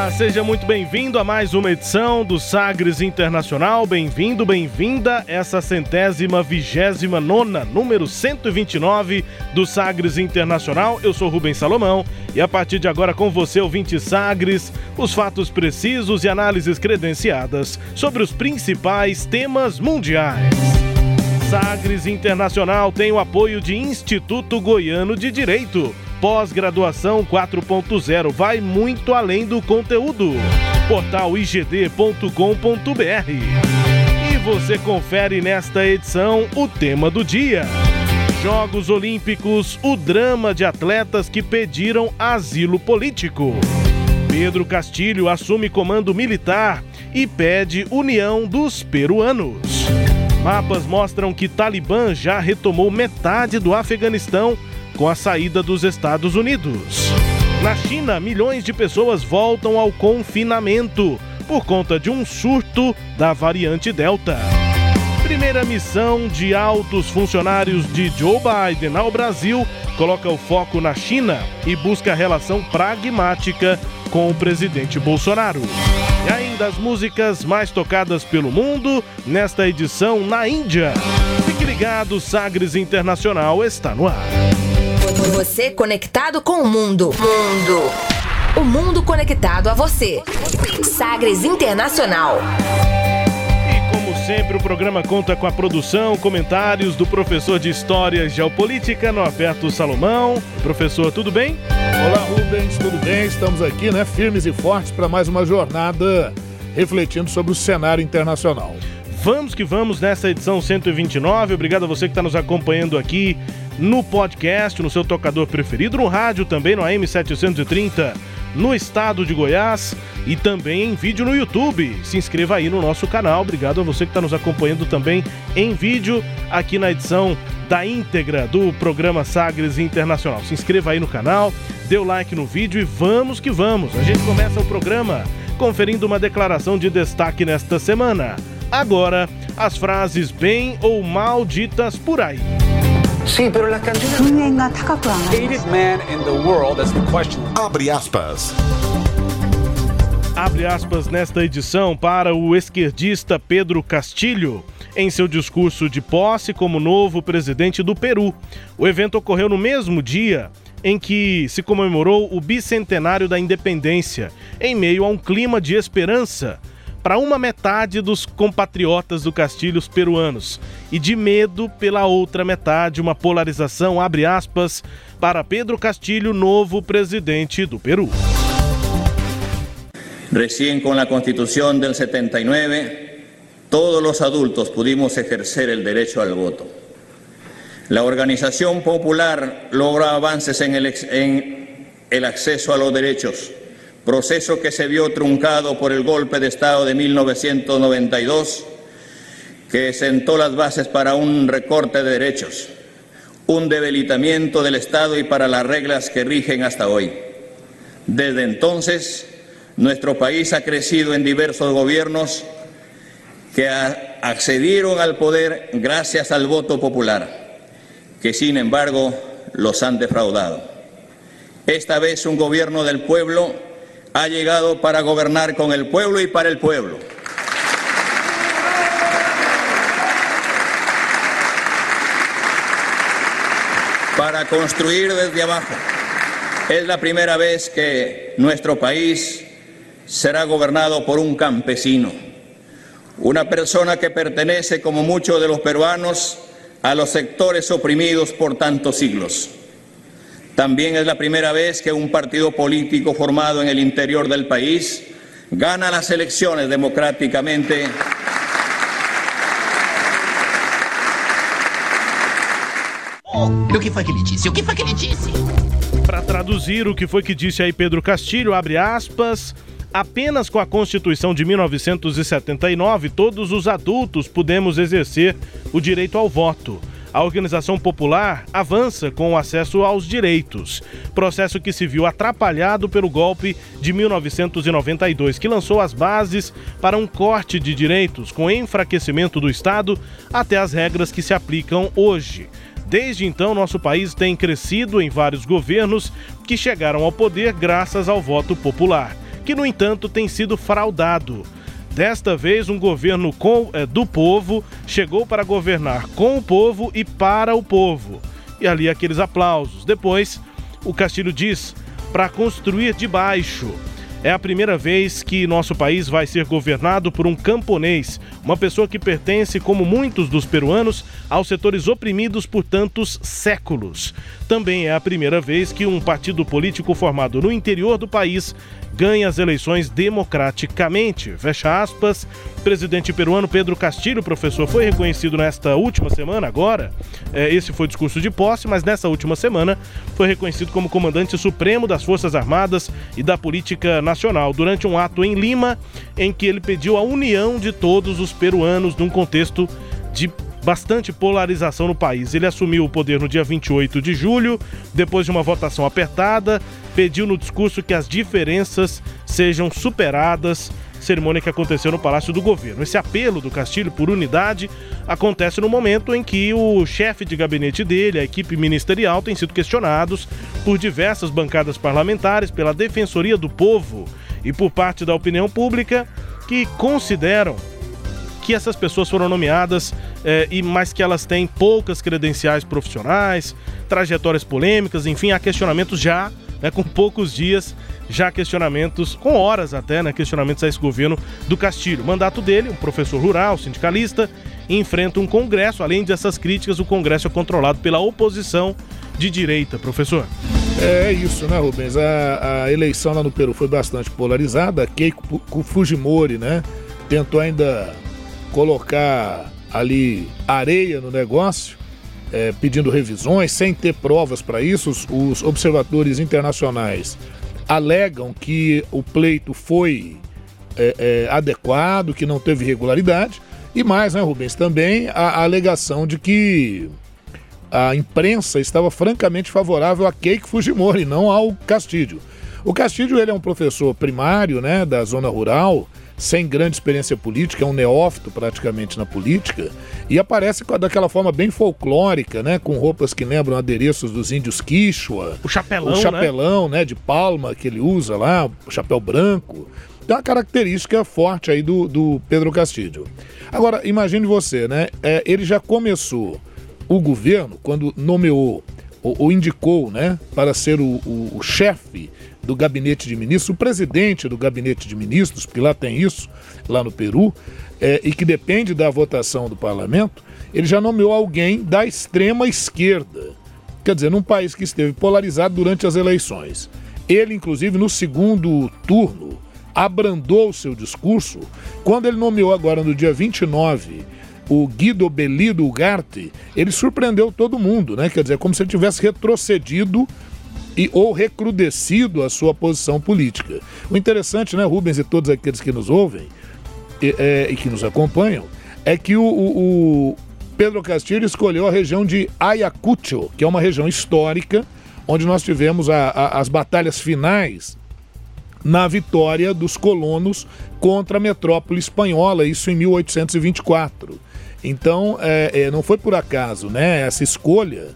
Olá, seja muito bem-vindo a mais uma edição do Sagres Internacional. Bem-vindo, bem-vinda essa centésima vigésima nona, número 129 do Sagres Internacional. Eu sou Rubens Salomão e a partir de agora com você, ouvinte Sagres, os fatos precisos e análises credenciadas sobre os principais temas mundiais. Sagres Internacional tem o apoio de Instituto Goiano de Direito. Pós-graduação 4.0 vai muito além do conteúdo. Portal igd.com.br. E você confere nesta edição o tema do dia. Jogos Olímpicos, o drama de atletas que pediram asilo político. Pedro Castilho assume comando militar e pede união dos peruanos. Mapas mostram que Talibã já retomou metade do Afeganistão com a saída dos Estados Unidos. Na China, milhões de pessoas voltam ao confinamento por conta de um surto da variante Delta. Primeira missão de altos funcionários de Joe Biden ao Brasil coloca o foco na China e busca relação pragmática com o presidente Bolsonaro. E ainda as músicas mais tocadas pelo mundo nesta edição na Índia. Fique ligado, Sagres Internacional está no ar. Você conectado com o mundo. Mundo. O mundo conectado a você. Sagres Internacional. E como sempre, o programa conta com a produção, comentários do professor de História e Geopolítica, Norberto Salomão. Professor, tudo bem? Olá, Rubens, tudo bem? Estamos aqui, né, firmes e fortes para mais uma jornada refletindo sobre o cenário internacional. Vamos que vamos nessa edição 129. Obrigado a você que está nos acompanhando aqui no podcast, no seu tocador preferido, no rádio também, no AM 730, no estado de Goiás e também em vídeo no YouTube. Se inscreva aí no nosso canal. Obrigado a você que está nos acompanhando também em vídeo aqui na edição da íntegra do programa Sagres Internacional. Se inscreva aí no canal, dê o like no vídeo e vamos que vamos. A gente começa o programa conferindo uma declaração de destaque nesta semana. Agora, as frases bem ou mal ditas por aí. Sí, pero las canciones. hated man in the world? That's the question. Abre aspas. Abre aspas nesta edição para o esquerdista Pedro Castilho, em seu discurso de posse como novo presidente do Peru. O evento ocorreu no mesmo dia em que se comemorou o bicentenário da independência, em meio a um clima de esperança para uma metade dos compatriotas do Castilhos peruanos e de medo pela outra metade, uma polarização, abre aspas, para Pedro Castilho, novo presidente do Peru. Recién con la Constitución del 79, todos los adultos pudimos ejercer el derecho al voto. La organización popular logró avances en el, en el acceso a los derechos, proceso que se vio truncado por el golpe de Estado de 1992, que sentó las bases para un recorte de derechos, un debilitamiento del Estado y para las reglas que rigen hasta hoy. Desde entonces, nuestro país ha crecido en diversos gobiernos que accedieron al poder gracias al voto popular, que sin embargo los han defraudado. Esta vez un gobierno del pueblo ha llegado para gobernar con el pueblo y para el pueblo. Para construir desde abajo. Es la primera vez que nuestro país será gobernado por un campesino, una persona que pertenece, como muchos de los peruanos, a los sectores oprimidos por tantos siglos. También es la primera vez que un partido político formado en el interior del país gana las elecciones democráticamente. O que foi que ele disse? O que foi que ele disse? Para traduzir o que foi que disse aí Pedro Castilho, abre aspas. Apenas com a Constituição de 1979, todos os adultos podemos exercer o direito ao voto. A organização popular avança com o acesso aos direitos, processo que se viu atrapalhado pelo golpe de 1992, que lançou as bases para um corte de direitos com enfraquecimento do Estado até as regras que se aplicam hoje. Desde então, nosso país tem crescido em vários governos que chegaram ao poder graças ao voto popular, que, no entanto, tem sido fraudado. Desta vez, um governo com, é, do povo chegou para governar com o povo e para o povo. E ali aqueles aplausos. Depois, o Castilho diz para construir de baixo. É a primeira vez que nosso país vai ser governado por um camponês, uma pessoa que pertence, como muitos dos peruanos, aos setores oprimidos por tantos séculos. Também é a primeira vez que um partido político formado no interior do país ganha as eleições democraticamente. Fecha aspas. Presidente peruano Pedro Castilho, professor, foi reconhecido nesta última semana, agora. É, esse foi o discurso de posse, mas nessa última semana foi reconhecido como comandante supremo das Forças Armadas e da Política Nacional, durante um ato em Lima, em que ele pediu a união de todos os peruanos num contexto de bastante polarização no país. Ele assumiu o poder no dia 28 de julho, depois de uma votação apertada, pediu no discurso que as diferenças sejam superadas. Cerimônia que aconteceu no Palácio do Governo. Esse apelo do Castilho por unidade acontece no momento em que o chefe de gabinete dele, a equipe ministerial, tem sido questionados por diversas bancadas parlamentares, pela Defensoria do Povo e por parte da opinião pública que consideram que essas pessoas foram nomeadas, eh, e mas que elas têm poucas credenciais profissionais, trajetórias polêmicas, enfim, há questionamentos já né, com poucos dias, já questionamentos, com horas até, né, questionamentos a esse governo do Castilho. O mandato dele, um professor rural, sindicalista, enfrenta um congresso, além dessas críticas, o congresso é controlado pela oposição de direita, professor. É isso, né, Rubens? A, a eleição lá no Peru foi bastante polarizada. Keiko Fujimori, né, tentou ainda colocar ali areia no negócio é, pedindo revisões, sem ter provas para isso. Os, os, observadores internacionais alegam que o pleito foi é, é, adequado, que não teve irregularidade. E mais, né, Rubens? Também a, a, alegação de que a imprensa estava francamente favorável a Keiko Fujimori, não ao Castilho. O Castilho ele é um professor primário né, da zona rural sem grande experiência política, é um neófito praticamente na política, e aparece daquela forma bem folclórica, né? Com roupas que lembram adereços dos índios Quichua. O chapelão, O chapelão, né? né de palma que ele usa lá, o chapéu branco. Tem uma característica forte aí do, do Pedro Castilho. Agora, imagine você, né? É, ele já começou o governo, quando nomeou ou, ou indicou, né? Para ser o, o, o chefe do gabinete de ministros, o presidente do gabinete de ministros, porque lá tem isso, lá no Peru, é, e que depende da votação do parlamento, ele já nomeou alguém da extrema esquerda. Quer dizer, num país que esteve polarizado durante as eleições. Ele, inclusive, no segundo turno, abrandou o seu discurso quando ele nomeou agora no dia 29 o Guido Belido Ugarte, ele surpreendeu todo mundo, né? Quer dizer, como se ele tivesse retrocedido e ou recrudescido a sua posição política. O interessante, né, Rubens e todos aqueles que nos ouvem e, é, e que nos acompanham, é que o, o, o, Pedro Castilho escolheu a região de Ayacucho, que é uma região histórica, onde nós tivemos a, a, as batalhas finais na vitória dos colonos contra a metrópole espanhola, isso em 1824. Então, é, é, não foi por acaso, né? Essa escolha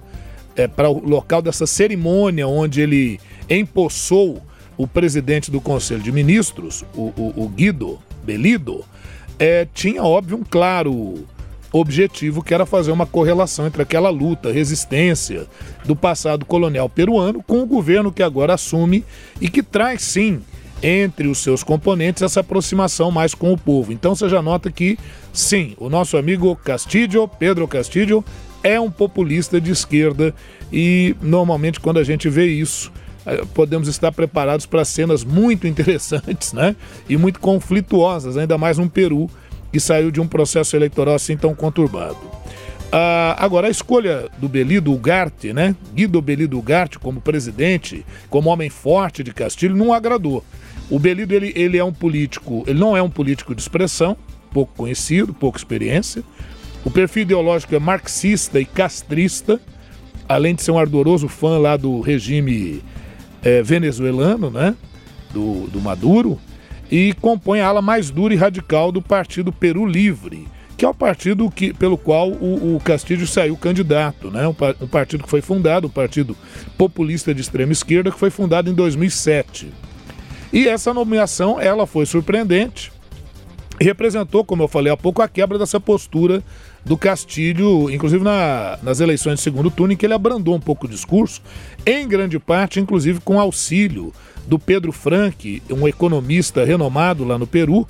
é, para o local dessa cerimônia onde ele empossou o presidente do Conselho de Ministros, o, o, o Guido Belido, é, tinha, óbvio, um claro objetivo que era fazer uma correlação entre aquela luta, resistência do passado colonial peruano com o governo que agora assume e que traz sim entre os seus componentes essa aproximação mais com o povo. Então você já nota que sim, o nosso amigo Castillo, Pedro Castillo, é um populista de esquerda e normalmente quando a gente vê isso, eh, podemos estar preparados para cenas muito interessantes, né? E muito conflituosas, ainda mais no Peru que saiu de um processo eleitoral assim tão conturbado. Ah, agora, a escolha do Belido Ugarte, né? Guido Belido Ugarte como presidente, como homem forte de Castilho, não agradou. O Belido, ele, ele é um político, ele não é um político de expressão, pouco conhecido, pouca experiência. O perfil ideológico é marxista e castrista, além de ser um ardoroso fã lá do regime eh, venezuelano, né? Do, do Maduro, e compõe a ala mais dura e radical do Partido Peru Livre, que é o partido que, pelo qual o, o Castilho saiu candidato, né? Um, um partido que foi fundado, um partido populista de extrema esquerda, que foi fundado em 2007. E essa nomeação, ela foi surpreendente e representou, como eu falei há pouco, a quebra dessa postura do Castilho, inclusive na- nas eleições de segundo turno, em que ele abrandou um pouco o discurso, em grande parte, inclusive com auxílio do Pedro Frank, um economista renomado lá no Peru,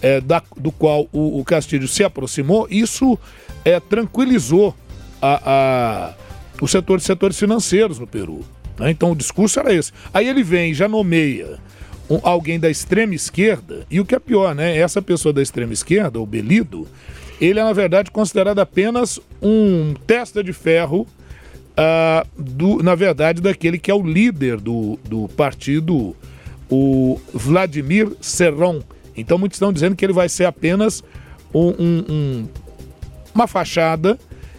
é, da- do qual o, o Castilho se aproximou. Isso é, tranquilizou a- a- o setor de setores financeiros no Peru. né? Então o discurso era esse. Aí ele vem já nomeia alguém da extrema esquerda, e o que é pior, né? Essa pessoa da extrema esquerda, o Belido, ele é, na verdade, considerado apenas um testa de ferro, ah, do, na verdade, daquele que é o líder do, do partido, o Vladimir Serron. Então, muitos estão dizendo que ele vai ser apenas um- um- um, uma fachada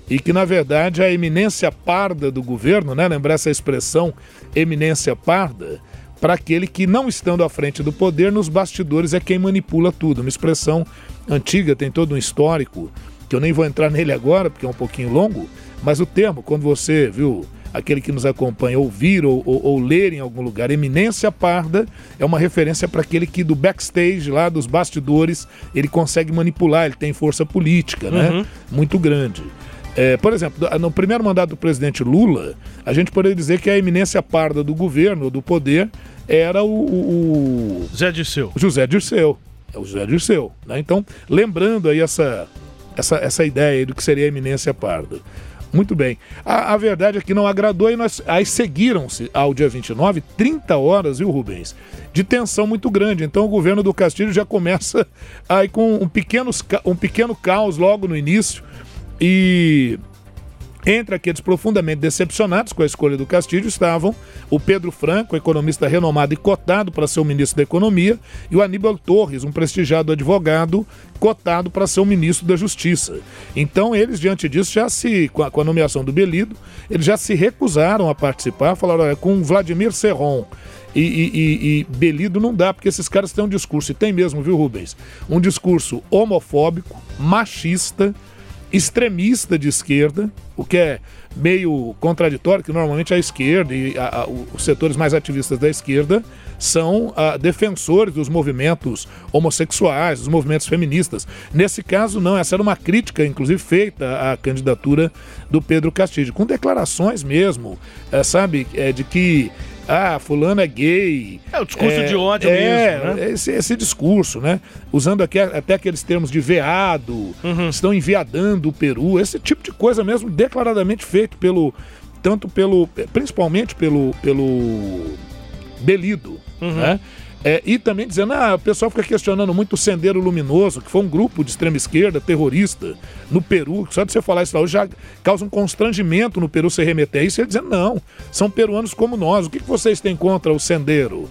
e que, na verdade, a eminência parda do governo, né? Lembrar essa expressão eminência parda, para aquele que, não estando à frente do poder, nos bastidores é quem manipula tudo. Uma expressão antiga, tem todo um histórico, que eu nem vou entrar nele agora, porque é um pouquinho longo, mas o termo, quando você, viu, aquele que nos acompanha ouvir ou, ou, ou ler em algum lugar, eminência parda, é uma referência para aquele que do backstage, lá dos bastidores, ele consegue manipular, ele tem força política, né? Uhum. Muito grande. É, por exemplo, no primeiro mandato do presidente Lula, a gente poderia dizer que a eminência parda do governo, do poder, era o, o- o Zé Disseu. José Dirceu. É o José Dirceu. Né? Então, lembrando aí essa, essa, essa ideia aí do que seria a eminência parda. Muito bem. A, a verdade é que não agradou e nós, aí seguiram-se ao dia 29 30 horas, viu, Rubens? De tensão muito grande. Então o governo do Castilho já começa aí com um, pequenos, um pequeno caos logo no início. E entre aqueles profundamente decepcionados com a escolha do Castilho estavam o Pedro Franco, economista renomado e cotado para ser o ministro da Economia, e o Aníbal Torres, um prestigiado advogado cotado para ser o ministro da Justiça. Então eles, diante disso, já se, com a, nomeação do Belido, eles já se recusaram a participar, falaram, olha, com Vladimir Serron e, e- e- e Belido não dá, porque esses caras têm um discurso, e tem mesmo, viu, Rubens? Um discurso homofóbico, machista, extremista de esquerda, o que é meio contraditório, que normalmente a esquerda e a- a- os setores mais ativistas da esquerda são ah, defensores dos movimentos homossexuais, dos movimentos feministas. Nesse caso, não, essa era uma crítica, inclusive, feita à candidatura do Pedro Castilho, com declarações mesmo, eh, sabe, eh, de que ah, fulano é gay. É o discurso de ódio é, mesmo, né? Esse, esse discurso, né? Usando aqui, até aqueles termos de veado, Uhum. estão enviadando o Peru, esse tipo de coisa mesmo, declaradamente feito pelo. Tanto pelo. principalmente pelo. pelo Belido, Uhum. né? É, e também dizendo, ah, o pessoal fica questionando muito o Sendeiro Luminoso, que foi um grupo de extrema esquerda terrorista no Peru, que só de você falar isso lá hoje já causa um constrangimento no Peru se remeter a isso, e ele dizendo, não, são peruanos como nós, o que, vocês têm contra o Sendeiro?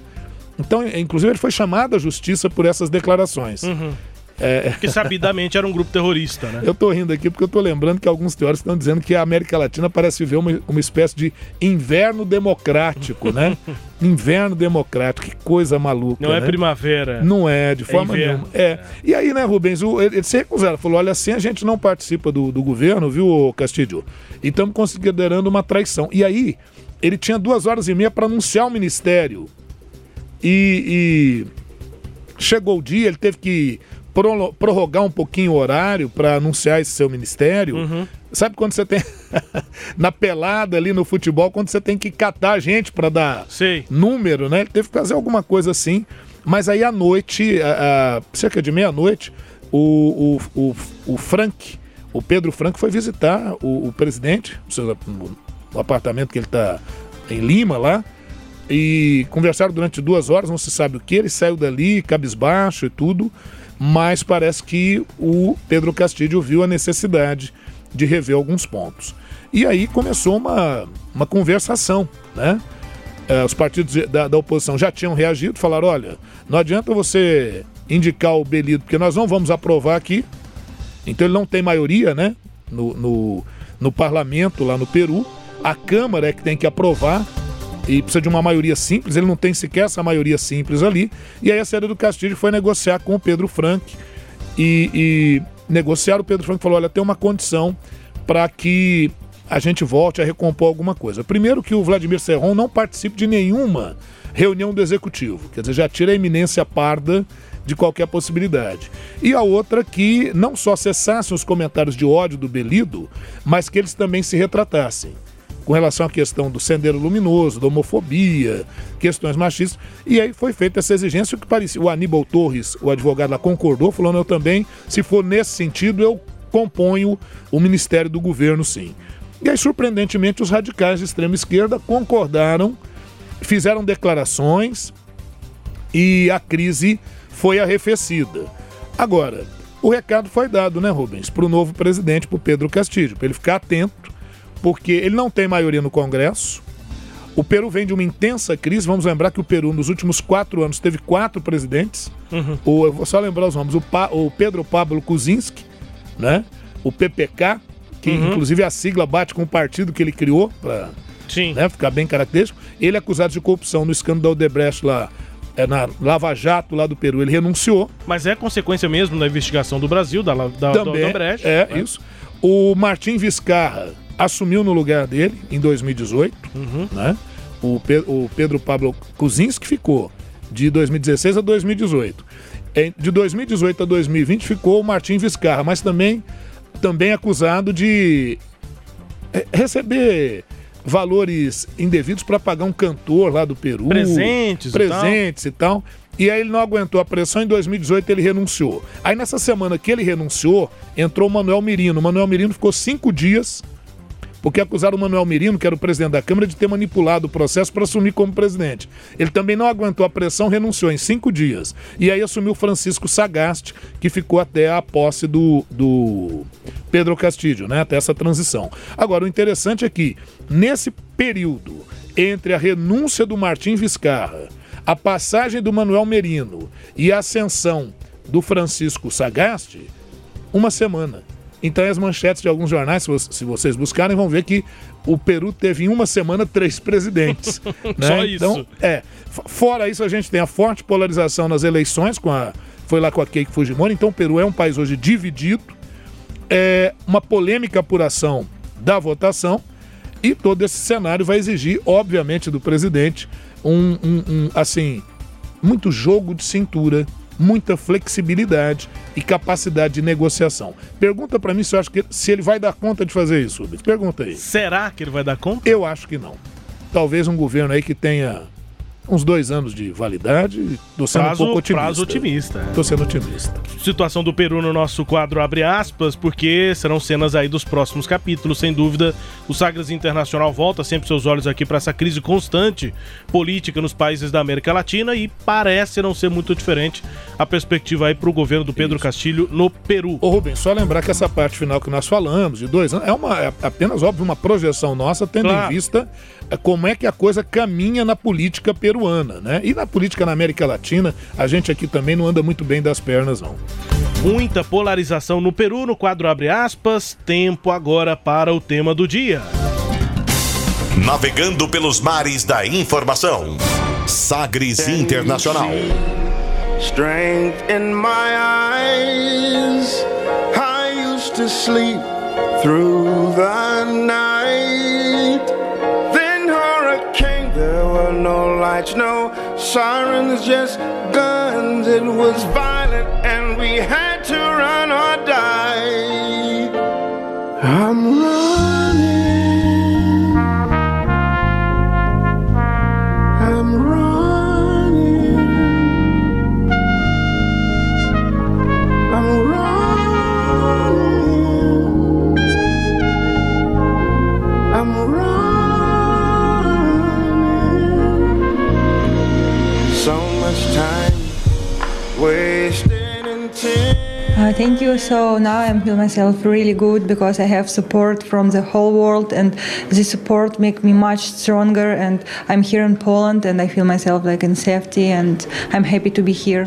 Então, inclusive, ele foi chamado à justiça por essas declarações. É, Que sabidamente era um grupo terrorista, né? eu tô rindo aqui porque eu tô lembrando que alguns teóricos estão dizendo que a América Latina parece viver uma, uma espécie de inverno democrático, né? inverno democrático, que coisa maluca. Não é né? primavera. Não é, de forma inverno. nenhuma. É. E aí, né, Rubens, o, ele, ele se recusaram. Falou: olha, assim a gente não participa do, do governo, viu, Castilho? E estamos considerando uma traição. E aí, ele tinha duas horas e meia para anunciar o ministério. E, e chegou o dia, ele teve que prolo- prorrogar um pouquinho o horário para anunciar esse seu ministério. Sabe quando você tem na pelada ali no futebol, quando você tem que catar gente para dar Sei. número, né? Ele teve que fazer alguma coisa assim. Mas aí à noite, a- a- cerca de meia-noite, o, o, o, o Frank, o Pedro Frank, foi visitar o, o presidente, o apartamento que ele está em Lima lá, e conversaram durante duas horas, não se sabe o que. Ele saiu dali, cabisbaixo e tudo, mas parece que o Pedro Castilho viu a necessidade de rever alguns pontos. E aí começou uma, uma conversação, né? Eh, os partidos da, da oposição já tinham reagido, falaram: olha, não adianta você indicar o Belido, porque nós não vamos aprovar aqui. Então ele não tem maioria, né? No, no, no parlamento lá no Peru. A Câmara é que tem que aprovar e precisa de uma maioria simples, ele não tem sequer essa maioria simples ali. E aí a Série do Castilho foi negociar com o Pedro Frank e, e negociar. O Pedro Frank falou: olha, tem uma condição para que a gente volte a recompor alguma coisa. Primeiro, que o Vladimir Serron não participe de nenhuma reunião do executivo, quer dizer, já tira a eminência parda de qualquer possibilidade. E a outra que não só cessassem os comentários de ódio do Belido, mas que eles também se retratassem com relação à questão do sendeiro luminoso, da homofobia, questões machistas. E aí foi feita essa exigência, o que parecia. O Aníbal Torres, o advogado lá, concordou, falando: eu também, se for nesse sentido, eu componho o Ministério do Governo, sim. E aí, surpreendentemente, os radicais de extrema esquerda concordaram, fizeram declarações e a crise foi arrefecida. Agora, o recado foi dado, né, Rubens, para o novo presidente, para o Pedro Castilho, para ele ficar atento, porque ele não tem maioria no Congresso. O Peru vem de uma intensa crise. Vamos lembrar que o Peru, nos últimos quatro anos, teve quatro presidentes. Uhum. O, eu vou só lembrar os nomes: o, pa, o Pedro Pablo Kuczynski, né? o PPK, que uhum. inclusive a sigla bate com o partido que ele criou, para né, ficar bem característico. Ele é acusado de corrupção no escândalo da Odebrecht lá é, na Lava Jato lá do Peru, ele renunciou. Mas é consequência mesmo da investigação do Brasil, da, da, Também, da Odebrecht. É, né? isso. O Martim Vizcarra assumiu no lugar dele em 2018, uhum. né? O, Pe o Pedro Pablo Kuczynski ficou de 2016 a 2018. De 2018 a 2020 ficou o Martim Vizcarra, mas também, também acusado de receber valores indevidos para pagar um cantor lá do Peru. Presentes, presentes e tal. e tal. E aí ele não aguentou a pressão, em 2018 ele renunciou. Aí nessa semana que ele renunciou, entrou o Manuel Mirino. O Manuel Mirino ficou cinco dias, porque acusaram o Manuel Mirino, que era o presidente da Câmara, de ter manipulado o processo para assumir como presidente. Ele também não aguentou a pressão, renunciou em cinco dias. E aí assumiu Francisco Sagaste, que ficou até a posse do, do Pedro Castilho, né? Até essa transição. Agora, o interessante é que, nesse período entre a renúncia do Martim Vizcarra a passagem do Manuel Merino e a ascensão do Francisco Sagaste, uma semana. Então, as manchetes de alguns jornais, se vocês buscarem, vão ver que o Peru teve em uma semana três presidentes. né? Só isso. Então, é. Fora isso, a gente tem a forte polarização nas eleições, com a, foi lá com a Keiko Fujimori. Então, o Peru é um país hoje dividido. É uma polêmica apuração da votação. E todo esse cenário vai exigir, obviamente, do presidente um, um, um assim, muito jogo de cintura, muita flexibilidade e capacidade de negociação. Pergunta para mim se eu acho que se ele vai dar conta de fazer isso. Pergunta aí. Será que ele vai dar conta? Eu acho que não. Talvez um governo aí que tenha uns dois anos de validade. Tô sendo prazo, um pouco otimista. Prazo otimista. É. Tô sendo otimista. Situação do Peru no nosso quadro abre aspas, porque serão cenas aí dos próximos capítulos, sem dúvida. O Sagres Internacional volta sempre seus olhos aqui para essa crise constante política nos países da América Latina e parece não ser muito diferente a perspectiva aí para o governo do Pedro Isso. Castilho no Peru. Ô Rubens, só lembrar que essa parte final que nós falamos, de dois anos, é, uma, é apenas, óbvio, uma projeção nossa, tendo claro. em vista como é que a coisa caminha na política peruana, né? E na política na América Latina, a gente aqui também não anda muito bem das pernas, não. Muita polarização no Peru, no quadro abre aspas, tempo agora para o tema do dia. Navegando pelos mares da informação. Sagres Internacional. Strength in my eyes. I used to sleep through the night. No lights, no sirens, just guns. It was violent, and we had to run or die. I'm running. So now I feel myself really good because I have support from the whole world, and this support make me much stronger. And I'm here in Poland, and I feel myself like in safety, and I'm happy to be here.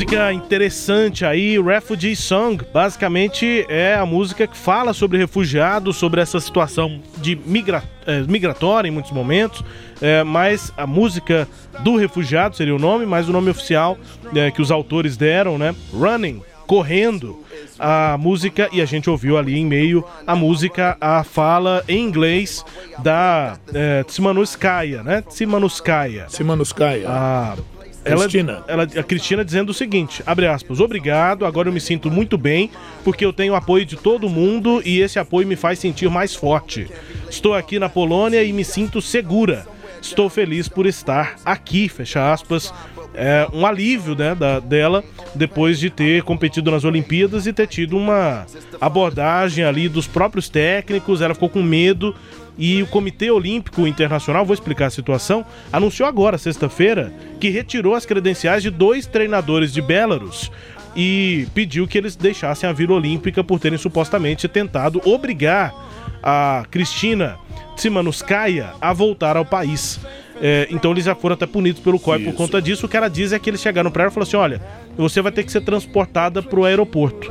Música interessante aí, Refugee Song. Basicamente é a música que fala sobre refugiados, sobre essa situação de migra eh, migratória em muitos momentos. eh, mas a música do refugiado seria o nome, mas o nome oficial eh, que os autores deram, né? Running, correndo. A música, e a gente ouviu ali em meio a música, a fala em inglês da eh, Tsimanouskaya, né? Tsimanouskaya. Simanuskaya. A ela, Cristina. ela, a Cristina dizendo o seguinte, abre aspas, obrigado, agora eu me sinto muito bem, porque eu tenho apoio de todo mundo e esse apoio me faz sentir mais forte. Estou aqui na Polônia e me sinto segura. Estou feliz por estar aqui, fecha aspas. É um alívio né, da, dela depois de ter competido nas Olimpíadas e ter tido uma abordagem ali dos próprios técnicos. Ela ficou com medo e o Comitê Olímpico Internacional, vou explicar a situação, anunciou agora, sexta-feira, que retirou as credenciais de dois treinadores de Belarus e pediu que eles deixassem a Vila Olímpica por terem supostamente tentado obrigar a Cristina Tsimanouskaya a voltar ao país. É, então eles já foram até punidos pelo COI por conta disso. O que ela diz é que eles chegaram pra ela e falaram assim: olha, você vai ter que ser transportada pro aeroporto.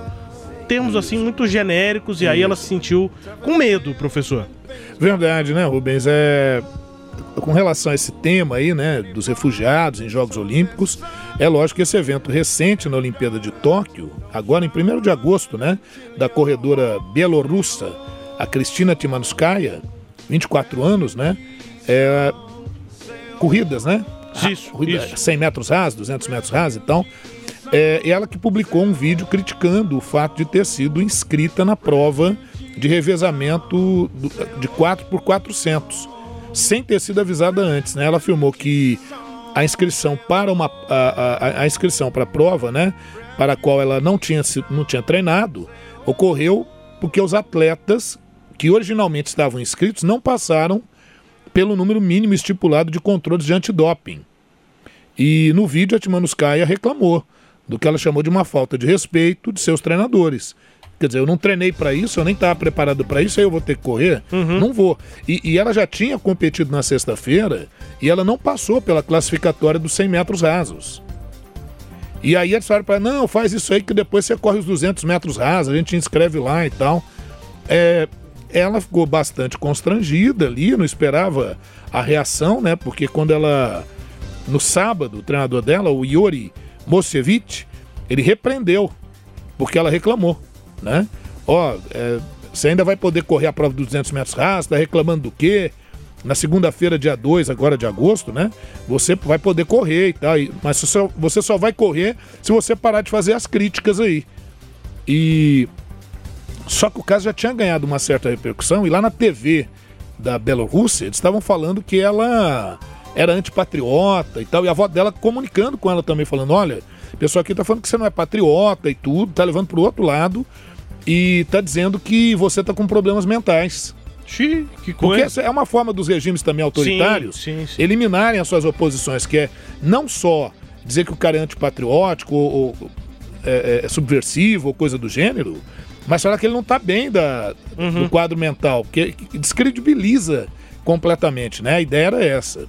Termos assim muito genéricos, e aí ela se sentiu com medo, professor. Verdade, né, Rubens? É... Com relação a esse tema aí, né, dos refugiados em Jogos Olímpicos, é lógico que esse evento recente na Olimpíada de Tóquio, agora em 1 de agosto, né, da corredora bielorrussa, a Cristina Timanskaya, 24 anos, né, é... corridas, né? Isso, Corrida, isso. 100 metros rasos, 200 metros rasos e tal. É ela que publicou um vídeo criticando o fato de ter sido inscrita na prova de revezamento de 4 por 400, sem ter sido avisada antes. Né? Ela afirmou que a inscrição para uma a, a- a inscrição para a prova, né, para a qual ela não tinha não tinha treinado, ocorreu porque os atletas que originalmente estavam inscritos não passaram pelo número mínimo estipulado de controles de antidoping. E no vídeo a Timanuskaya reclamou do que ela chamou de uma falta de respeito de seus treinadores. Quer dizer, eu não treinei para isso, eu nem estava preparado para isso, aí eu vou ter que correr? Não vou. E, e ela já tinha competido na sexta-feira e ela não passou pela classificatória dos 100 metros rasos. E aí eles falaram para ela, não, faz isso aí que depois você corre os 200 metros rasos, a gente inscreve lá e tal. É, ela ficou bastante constrangida ali, não esperava a reação, né? Porque quando ela, no sábado, o treinador dela, o Yuri Mosevich, ele repreendeu, porque ela reclamou, né? Ó, é, você ainda vai poder correr a prova dos 200 metros rasos, tá reclamando do quê? Na segunda-feira, dia 2, agora de agosto, né? Você vai poder correr e tal, mas você só vai correr se você parar de fazer as críticas aí. E só que o caso já tinha ganhado uma certa repercussão e lá na TV da Bielorrússia eles estavam falando que ela era antipatriota e tal, e a avó dela comunicando com ela também, falando: olha, o pessoal aqui tá falando que você não é patriota e tudo, tá levando pro outro lado e tá dizendo que você tá com problemas mentais. Xiii, que Porque coisa. essa é uma forma dos regimes também autoritários Sim, sim, sim. eliminarem as suas oposições, que é não só dizer que o cara é antipatriótico ou, ou é, é subversivo ou coisa do gênero, mas falar que ele não tá bem da, Uhum. do quadro mental, porque descredibiliza completamente, né? A ideia era essa.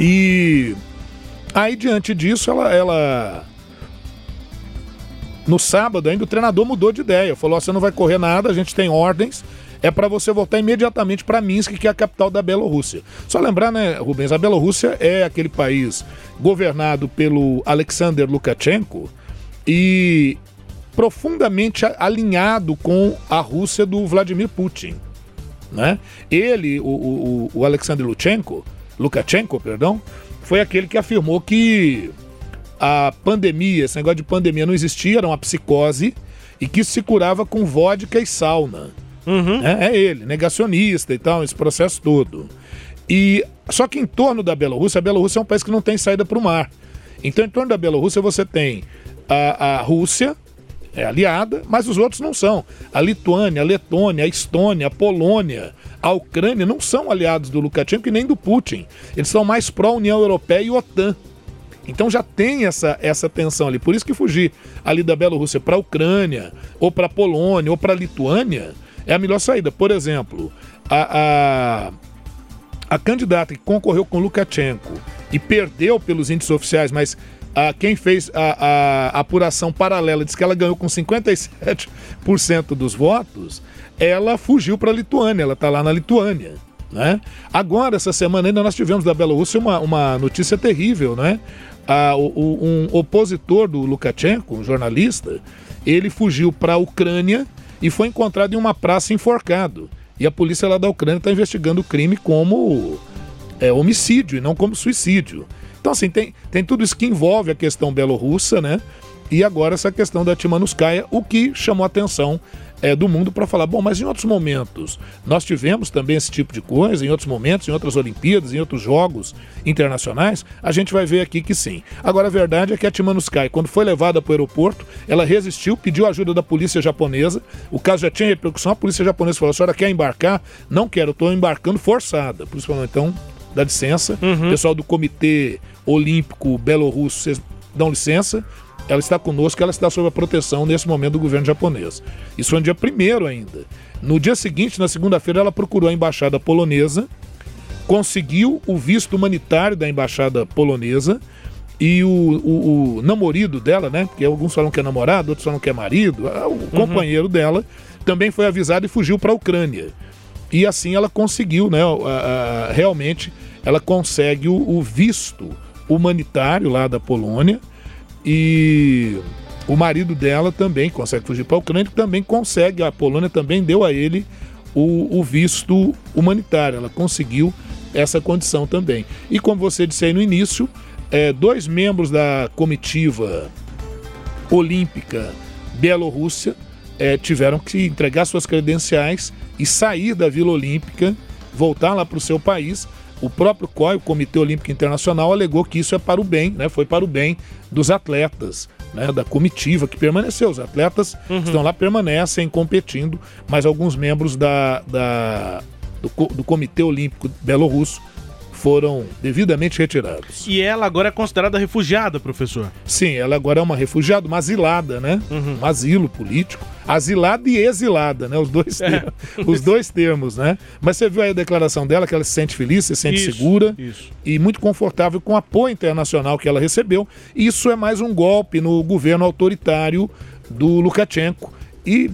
E aí, diante disso, ela, ela no sábado ainda o treinador mudou de ideia. Falou: "Ó, você não vai correr nada, a gente tem ordens. É para você voltar imediatamente para Minsk, que é a capital da Bielorrússia. Só lembrar, né, Rubens, a Bielorrússia é aquele país governado pelo Alexander Lukashenko e profundamente alinhado com a Rússia do Vladimir Putin. Né? Ele, o, o, o Alexander Lukashenko, Lukashenko, perdão, foi aquele que afirmou que a pandemia, esse negócio de pandemia não existia, era uma psicose e que se curava com vodka e sauna. É, é ele, negacionista e tal, esse processo todo. E só que em torno da Bielorrússia, a Bielorrússia é um país que não tem saída para o mar. Então, em torno da Bielorrússia, você tem a, a Rússia, é aliada, mas os outros não são. A Lituânia, a Letônia, a Estônia, a Polônia, a Ucrânia não são aliados do Lukashenko e nem do Putin. Eles são mais pró-União Europeia e OTAN. Então já tem essa, essa tensão ali. Por isso que fugir ali da Bielorrússia para a Ucrânia, ou para a Polônia, ou para a Lituânia, é a melhor saída. Por exemplo, a, a, a candidata que concorreu com Lukashenko e perdeu pelos índices oficiais, mas a, quem fez a, a, apuração paralela disse que ela ganhou com 57% dos votos, ela fugiu para a Lituânia, ela está lá na Lituânia. Né? Agora, essa semana ainda nós tivemos da Bielorrússia uma, uma notícia terrível, né? O, um opositor do Lukashenko, um jornalista, ele fugiu para a Ucrânia e foi encontrado em uma praça enforcado. E a polícia lá da Ucrânia está investigando o crime como é, homicídio e não como suicídio. Então, assim, tem, tem tudo isso que envolve a questão belorrussa, né? E agora essa questão da Timanuskaya, o que chamou a atenção é, do mundo para falar, bom, mas em outros momentos nós tivemos também esse tipo de coisa, em outros momentos, em outras Olimpíadas, em outros jogos internacionais, a gente vai ver aqui que sim. Agora a verdade é que a Timanuskaya, quando foi levada para o aeroporto, ela resistiu, pediu ajuda da polícia japonesa, o caso já tinha repercussão, a polícia japonesa falou, a senhora quer embarcar? Não quero, estou embarcando forçada. Por isso falou, então dá licença, uhum. pessoal do Comitê Olímpico Belorrusso, vocês dão licença, ela está conosco, ela está sob a proteção nesse momento do governo japonês. Isso foi no dia primeiro ainda. No dia seguinte, na segunda-feira, ela procurou a embaixada polonesa, conseguiu o visto humanitário da embaixada polonesa e o, o, o namorado dela, né? Porque alguns falam que é namorado, outros falam que é marido, o uhum. companheiro dela também foi avisado e fugiu para a Ucrânia. E assim ela conseguiu, né? A, a, realmente, ela consegue o, o visto humanitário lá da Polônia e o marido dela também consegue fugir para a Ucrânia, também consegue, a Polônia também deu a ele o, o, visto humanitário, ela conseguiu essa condição também. E como você disse aí no início, é, dois membros da comitiva olímpica Bielorrússia é, tiveram que entregar suas credenciais e sair da Vila Olímpica, voltar lá para o seu país o próprio COI, o Comitê Olímpico Internacional, alegou que isso é para o bem, né? Foi para o bem dos atletas, né? Da comitiva que permaneceu. Os atletas uhum. estão lá, permanecem competindo, mas alguns membros da, da do, do Comitê Olímpico Belorrusso foram devidamente retirados. E ela agora é considerada refugiada, professor? Sim, ela agora é uma refugiada, uma asilada, né? Uhum. Um asilo político. Asilada e exilada, né? Os dois, é. termos, os dois termos, né? Mas você viu aí a declaração dela, que ela se sente feliz, se sente isso, segura isso. e muito confortável com o apoio internacional que ela recebeu. Isso é mais um golpe no governo autoritário do Lukashenko. E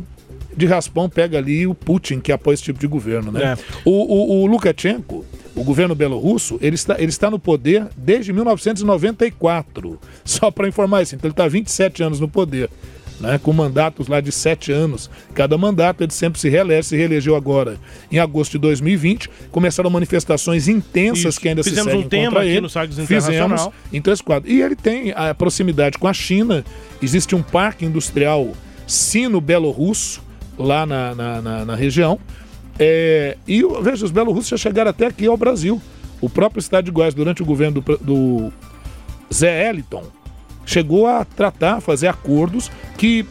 de raspão pega ali o Putin, que apoia esse tipo de governo, né? É. O, o, o Lukashenko o governo belorrusso, ele está, ele está no poder desde 1994. Só para informar isso. Então ele está 27 anos no poder. Né, com mandatos lá de sete anos. Cada mandato ele sempre se reelege, se reelegeu agora em agosto de 2020. Começaram manifestações intensas Isso. que ainda Fizemos se seguem um tema contra aqui ele. no Sagres Fizemos em três quadros. E ele tem a proximidade com a China. Existe um parque industrial sino-belorrusso lá na, na, na, na região. É, e veja, os belorussos já chegaram até aqui ao Brasil. O próprio estado de Goiás, durante o governo do, do Zé Eliton, chegou a tratar, fazer acordos que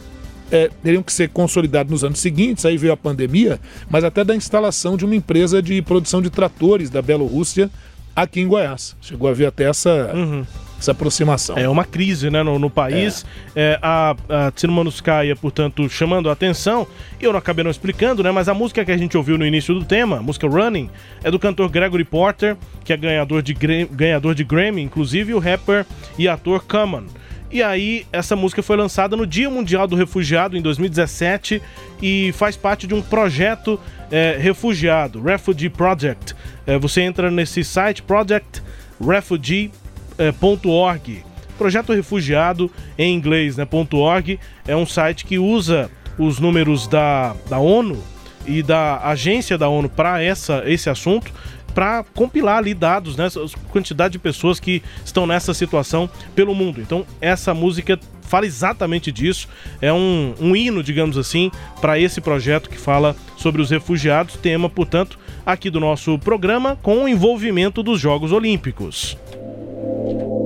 é, teriam que ser consolidados nos anos seguintes, aí veio a pandemia, mas até da instalação de uma empresa de produção de tratores da Bielorrússia aqui em Goiás. Chegou a ver até essa, uhum essa aproximação. É uma crise né, no, no país. É. É, a a Tsirmanuskaya, portanto, chamando a atenção. E eu não acabei não explicando, né? Mas a música que a gente ouviu no início do tema, a música Running, é do cantor Gregory Porter, que é ganhador de, ganhador de Grammy, inclusive o rapper e ator Common. E aí, essa música foi lançada no Dia Mundial do Refugiado, em 2017, e faz parte de um projeto é, refugiado, Refugee Project. É, você entra nesse site, Project Refugee é, .org. Projeto Refugiado em inglês, né? .org é um site que usa os números da, da ONU e da agência da ONU para esse assunto para compilar ali dados, né? Quantidade de pessoas que estão nessa situação pelo mundo. Então, essa música fala exatamente disso. É um, um hino, digamos assim, para esse projeto que fala sobre os refugiados, tema, portanto, aqui do nosso programa, com o envolvimento dos Jogos Olímpicos. Thank you.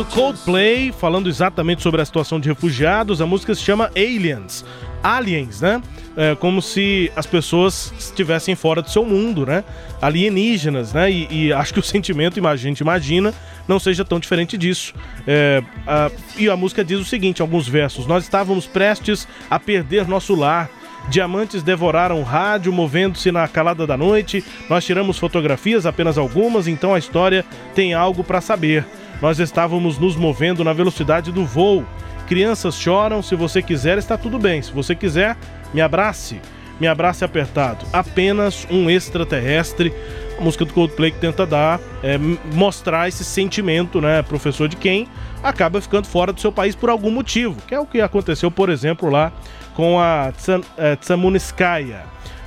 Do Coldplay, falando exatamente sobre a situação de refugiados. A música se chama Aliens. Aliens, né? É, como se as pessoas estivessem fora do seu mundo, né? Alienígenas, né? E, e acho que o sentimento, a gente imagina, não seja tão diferente disso. É, a- e a música diz o seguinte, alguns versos. Nós estávamos prestes a perder nosso lar. Diamantes devoraram o rádio, movendo-se na calada da noite. Nós tiramos fotografias, apenas algumas, então a história tem algo para saber. Nós estávamos nos movendo na velocidade do voo. Crianças choram, se você quiser, está tudo bem. Se você quiser, me abrace. Me abrace apertado. Apenas um extraterrestre. A música do Coldplay que tenta dar, é, mostrar esse sentimento, né? Professor de quem acaba ficando fora do seu país por algum motivo. Que é o que aconteceu, por exemplo, lá com a eh, Tsamuniskaya.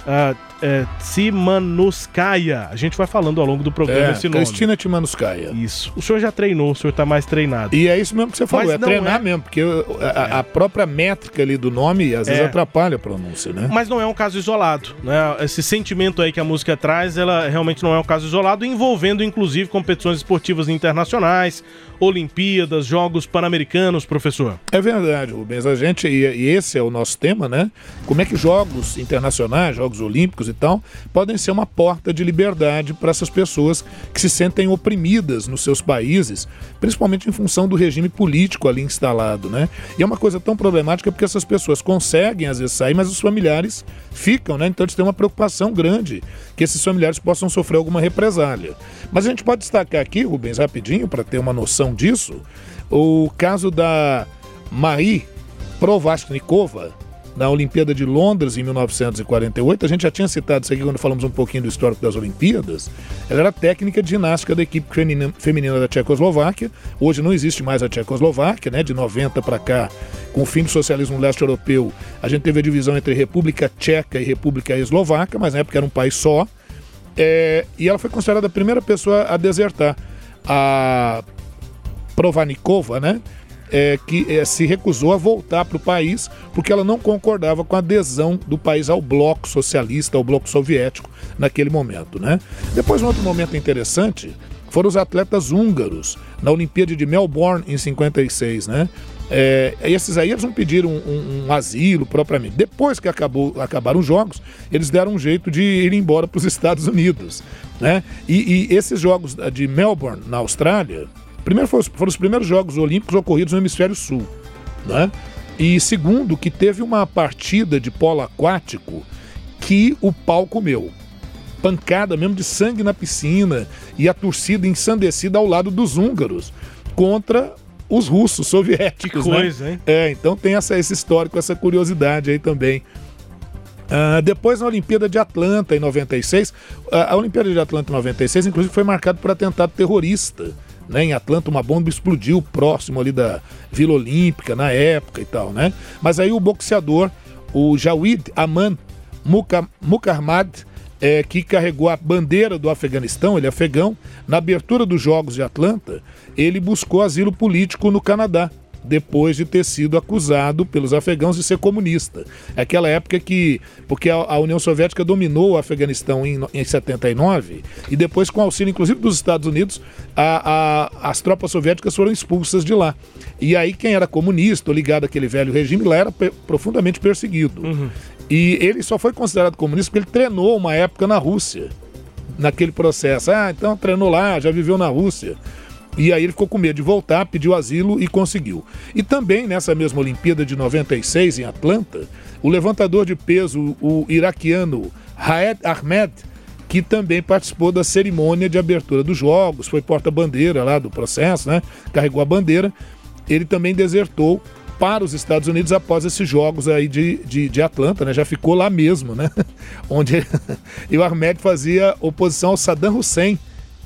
A é, Tsimanuskaya. A gente vai falando ao longo do programa É, esse nome. Cristina Timanuskaya. Isso. O senhor já treinou, o senhor tá mais treinado. E é isso mesmo que você falou, Mas é treinar é- mesmo, porque a, a própria métrica ali do nome às vezes É. atrapalha a pronúncia, né? Mas não é um caso isolado, né? Esse sentimento aí que a música traz, ela realmente não é um caso isolado, envolvendo inclusive competições esportivas internacionais, Olimpíadas, Jogos Pan-Americanos, professor. É verdade, Rubens. A gente, e, e esse é o nosso tema, né? Como é que jogos internacionais, jogos olímpicos e tal, podem ser uma porta de liberdade para essas pessoas que se sentem oprimidas nos seus países, principalmente em função do regime político ali instalado, né? E é uma coisa tão problemática porque essas pessoas conseguem às vezes sair, mas os familiares ficam, né? Então eles têm uma preocupação grande que esses familiares possam sofrer alguma represália. Mas a gente pode destacar aqui, Rubens, rapidinho, para ter uma noção disso, o caso da Marie Provastnikova, na Olimpíada de Londres em 1948. A gente já tinha citado isso aqui quando falamos um pouquinho do histórico das Olimpíadas. Ela era técnica de ginástica da equipe feminina, da Tchecoslováquia. Hoje não existe mais a Tchecoslováquia, né? De 90 para cá, com o fim do socialismo leste europeu, a gente teve a divisão entre República Tcheca e República Eslovaca, mas na época era um país só. É, e ela foi considerada a primeira pessoa a desertar. A Provanikova, né? É, que é, se recusou a voltar para o país porque ela não concordava com a adesão do país ao bloco socialista, ao bloco soviético naquele momento, né? Depois, um outro momento interessante foram os atletas húngaros na Olimpíada de Melbourne em 56, né? É, esses aí eles não pediram um, um- um asilo propriamente. Depois que acabou, acabaram os jogos, eles deram um jeito de ir embora para os Estados Unidos, né? E, e esses jogos de Melbourne na Austrália, primeiro foram, os- foram os primeiros Jogos Olímpicos ocorridos no Hemisfério Sul, né? E segundo, que teve uma partida de polo aquático que o pau comeu. Pancada mesmo de sangue na piscina e a torcida ensandecida ao lado dos húngaros contra os russos soviéticos. Que né? coisa, hein? É, então tem essa, esse histórico, essa curiosidade aí também. Ah, depois na Olimpíada de Atlanta em 96, a, a Olimpíada de Atlanta em 96 inclusive foi marcada por atentado terrorista. Né? Em Atlanta uma bomba explodiu próximo ali da Vila Olímpica na época e tal, né? Mas aí o boxeador, o Jawid Aman Muka- Mukarmad, é, que carregou a bandeira do Afeganistão, ele é afegão, na abertura dos Jogos de Atlanta, ele buscou asilo político no Canadá, depois de ter sido acusado pelos afegãos de ser comunista. É aquela época que. Porque a, a União Soviética dominou o Afeganistão em, em 79, e depois, com auxílio inclusive dos Estados Unidos, a- a- as tropas soviéticas foram expulsas de lá. E aí, quem era comunista ou ligado àquele velho regime lá era pe- profundamente perseguido. E ele só foi considerado comunista porque ele treinou uma época na Rússia, naquele processo. Ah, então treinou lá, já viveu na Rússia. E aí ele ficou com medo de voltar, pediu asilo e conseguiu. E também nessa mesma Olimpíada de 96 em Atlanta, o levantador de peso, o iraquiano Raed Ahmed, que também participou da cerimônia de abertura dos Jogos, foi porta-bandeira lá do processo, né? Carregou a bandeira. Ele também desertou para os Estados Unidos após esses Jogos aí de, de, de Atlanta, né? Já ficou lá mesmo, né? Onde e o Ahmed fazia oposição ao Saddam Hussein,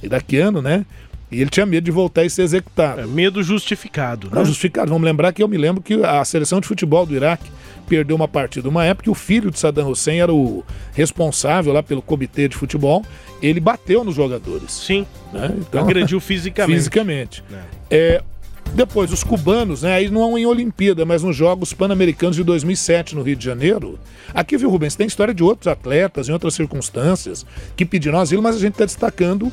iraquiano, né? E ele tinha medo de voltar e ser executado. É, medo justificado, né? Não justificado. Vamos lembrar que eu me lembro que a seleção de futebol do Iraque perdeu uma partida uma época que o filho de Saddam Hussein era o responsável lá pelo comitê de futebol. Ele bateu nos jogadores. Sim. Né? Então, Agrediu fisicamente. fisicamente. É, depois, os cubanos, né? Aí não em Olimpíada, mas nos Jogos Pan-Americanos de 2007 no Rio de Janeiro. Aqui, viu, Rubens, tem história de outros atletas em outras circunstâncias que pediram asilo, mas a gente está destacando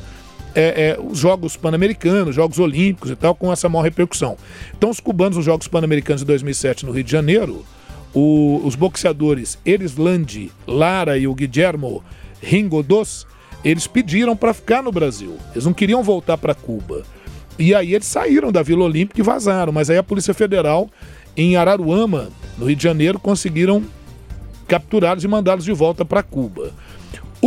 é, é, os Jogos Pan-Americanos, Jogos Olímpicos e tal, com essa maior repercussão. Então, os cubanos nos Jogos Pan-Americanos de 2007 no Rio de Janeiro, o- os boxeadores Erislandi Lara e o Guillermo Ringodos, eles pediram para ficar no Brasil. Eles não queriam voltar para Cuba. E aí eles saíram da Vila Olímpica e vazaram. Mas aí a Polícia Federal, em Araruama, no Rio de Janeiro, conseguiram capturá-los e mandá-los de volta para Cuba.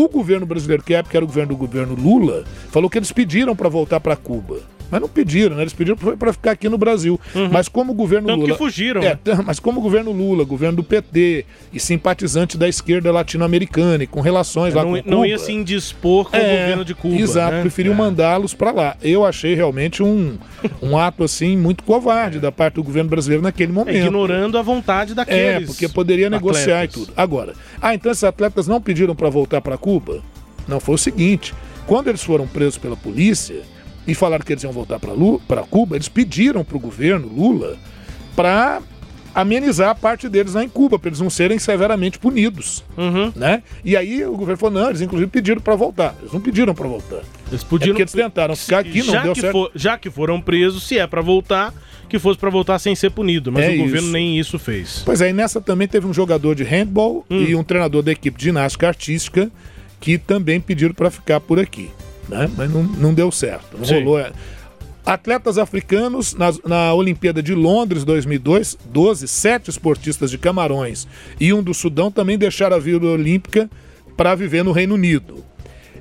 O governo brasileiro, que à época era o governo do governo Lula, falou que eles pediram para voltar para Cuba. Mas não pediram, né? Eles pediram para ficar aqui no Brasil. Mas como o governo Tanto Lula. que fugiram, É, né? mas como o governo Lula, governo do PT e simpatizante da esquerda latino-americana e com relações lá não, com não Cuba, ia se indispor com o é, governo de Cuba. Exato, né? preferiu É. mandá-los para lá. Eu achei realmente um, um ato assim muito covarde da parte do governo brasileiro naquele É, momento. ignorando a vontade É, daqueles. porque poderia negociar atletas. e tudo. Agora, ah, então esses atletas não pediram para voltar para Cuba? Não, foi o seguinte: quando eles foram presos pela polícia e falaram que eles iam voltar para Cuba, eles pediram para o governo Lula para amenizar a parte deles lá em Cuba, para eles não serem severamente punidos. Uhum. Né? E aí o governo falou: não, eles inclusive pediram para voltar. Eles não pediram para voltar. Eles É podiam. porque eles tentaram ficar aqui, não já, deu certo. for- já que foram presos, se é pra voltar, que fosse pra voltar sem ser punido. Mas É o governo isso. nem isso fez. Pois é, e nessa também teve um jogador de handball Hum. e um treinador da equipe de ginástica artística que também pediram para ficar por aqui. Né? Mas não, não deu certo. Não Sim. rolou. é. Atletas africanos na, na Olimpíada de Londres 2002, 12, sete esportistas de Camarões e um do Sudão também deixaram a Vila Olímpica para viver no Reino Unido.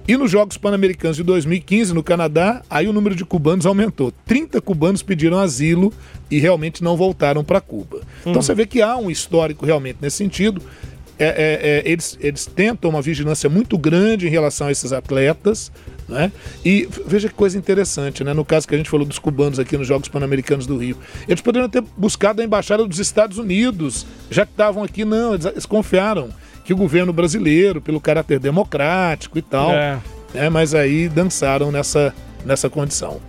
E nos Jogos Pan-Americanos de 2015, no Canadá, aí o número de cubanos aumentou. 30 cubanos pediram asilo e realmente não voltaram para Cuba. Então Uhum. você vê que há um histórico realmente nesse sentido. É, é, é, eles, eles tentam uma vigilância muito grande em relação a esses atletas. Né? E veja que coisa interessante, né? No caso que a gente falou dos cubanos aqui nos Jogos Pan-Americanos do Rio. Eles poderiam ter buscado a embaixada dos Estados Unidos, já que estavam aqui, não, eles, eles confiaram que o governo brasileiro, pelo caráter democrático e tal, É. né? mas aí dançaram nessa, nessa condição.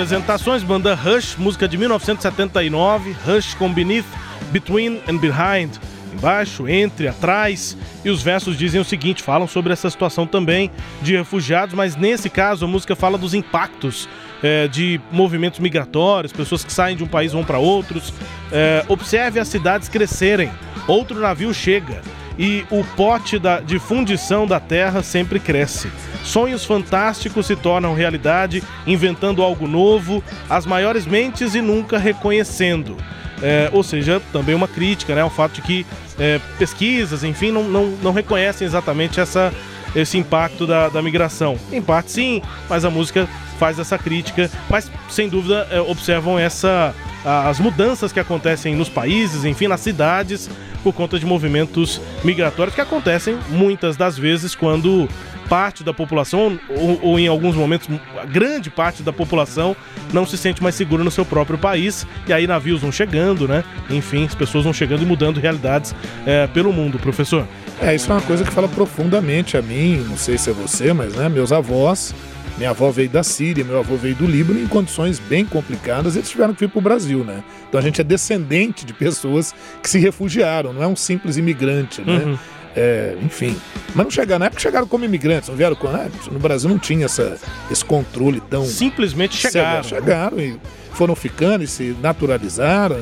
Apresentações, banda Rush, música de 1979, Rush com Beneath, Between and Behind, embaixo, entre, atrás, e os versos dizem o seguinte, falam sobre essa situação também de refugiados, mas nesse caso a música fala dos impactos eh, de movimentos migratórios, pessoas que saem de um país vão para outros. Eh, observe as cidades crescerem, outro navio chega, e o pote da- de fundição da terra sempre cresce. Sonhos fantásticos se tornam realidade, inventando algo novo, as maiores mentes e nunca reconhecendo. É, ou seja, também uma crítica, né? O fato de que é, pesquisas, enfim, não, não, não reconhecem exatamente essa, esse impacto da, da migração. Em parte sim, mas a música faz essa crítica, mas sem dúvida é, observam essa as mudanças que acontecem nos países, enfim, nas cidades, por conta de movimentos migratórios que acontecem muitas das vezes quando parte da população, ou, ou em alguns momentos, grande parte da população, não se sente mais segura no seu próprio país, e aí navios vão chegando, né? Enfim, as pessoas vão chegando e mudando realidades é, pelo mundo, professor. É, isso é uma coisa que fala profundamente a mim, não sei se é você, mas né, meus avós, minha avó veio da Síria, meu avô veio do Líbano, em condições bem complicadas, eles tiveram que vir para o Brasil, né? Então a gente é descendente de pessoas que se refugiaram, não é um simples imigrante, né? Uhum. É, enfim. Mas não chegaram, na época chegaram como imigrantes, não vieram com. né? No Brasil não tinha essa, esse controle tão. Simplesmente chegaram. Chegaram e foram ficando e se naturalizaram.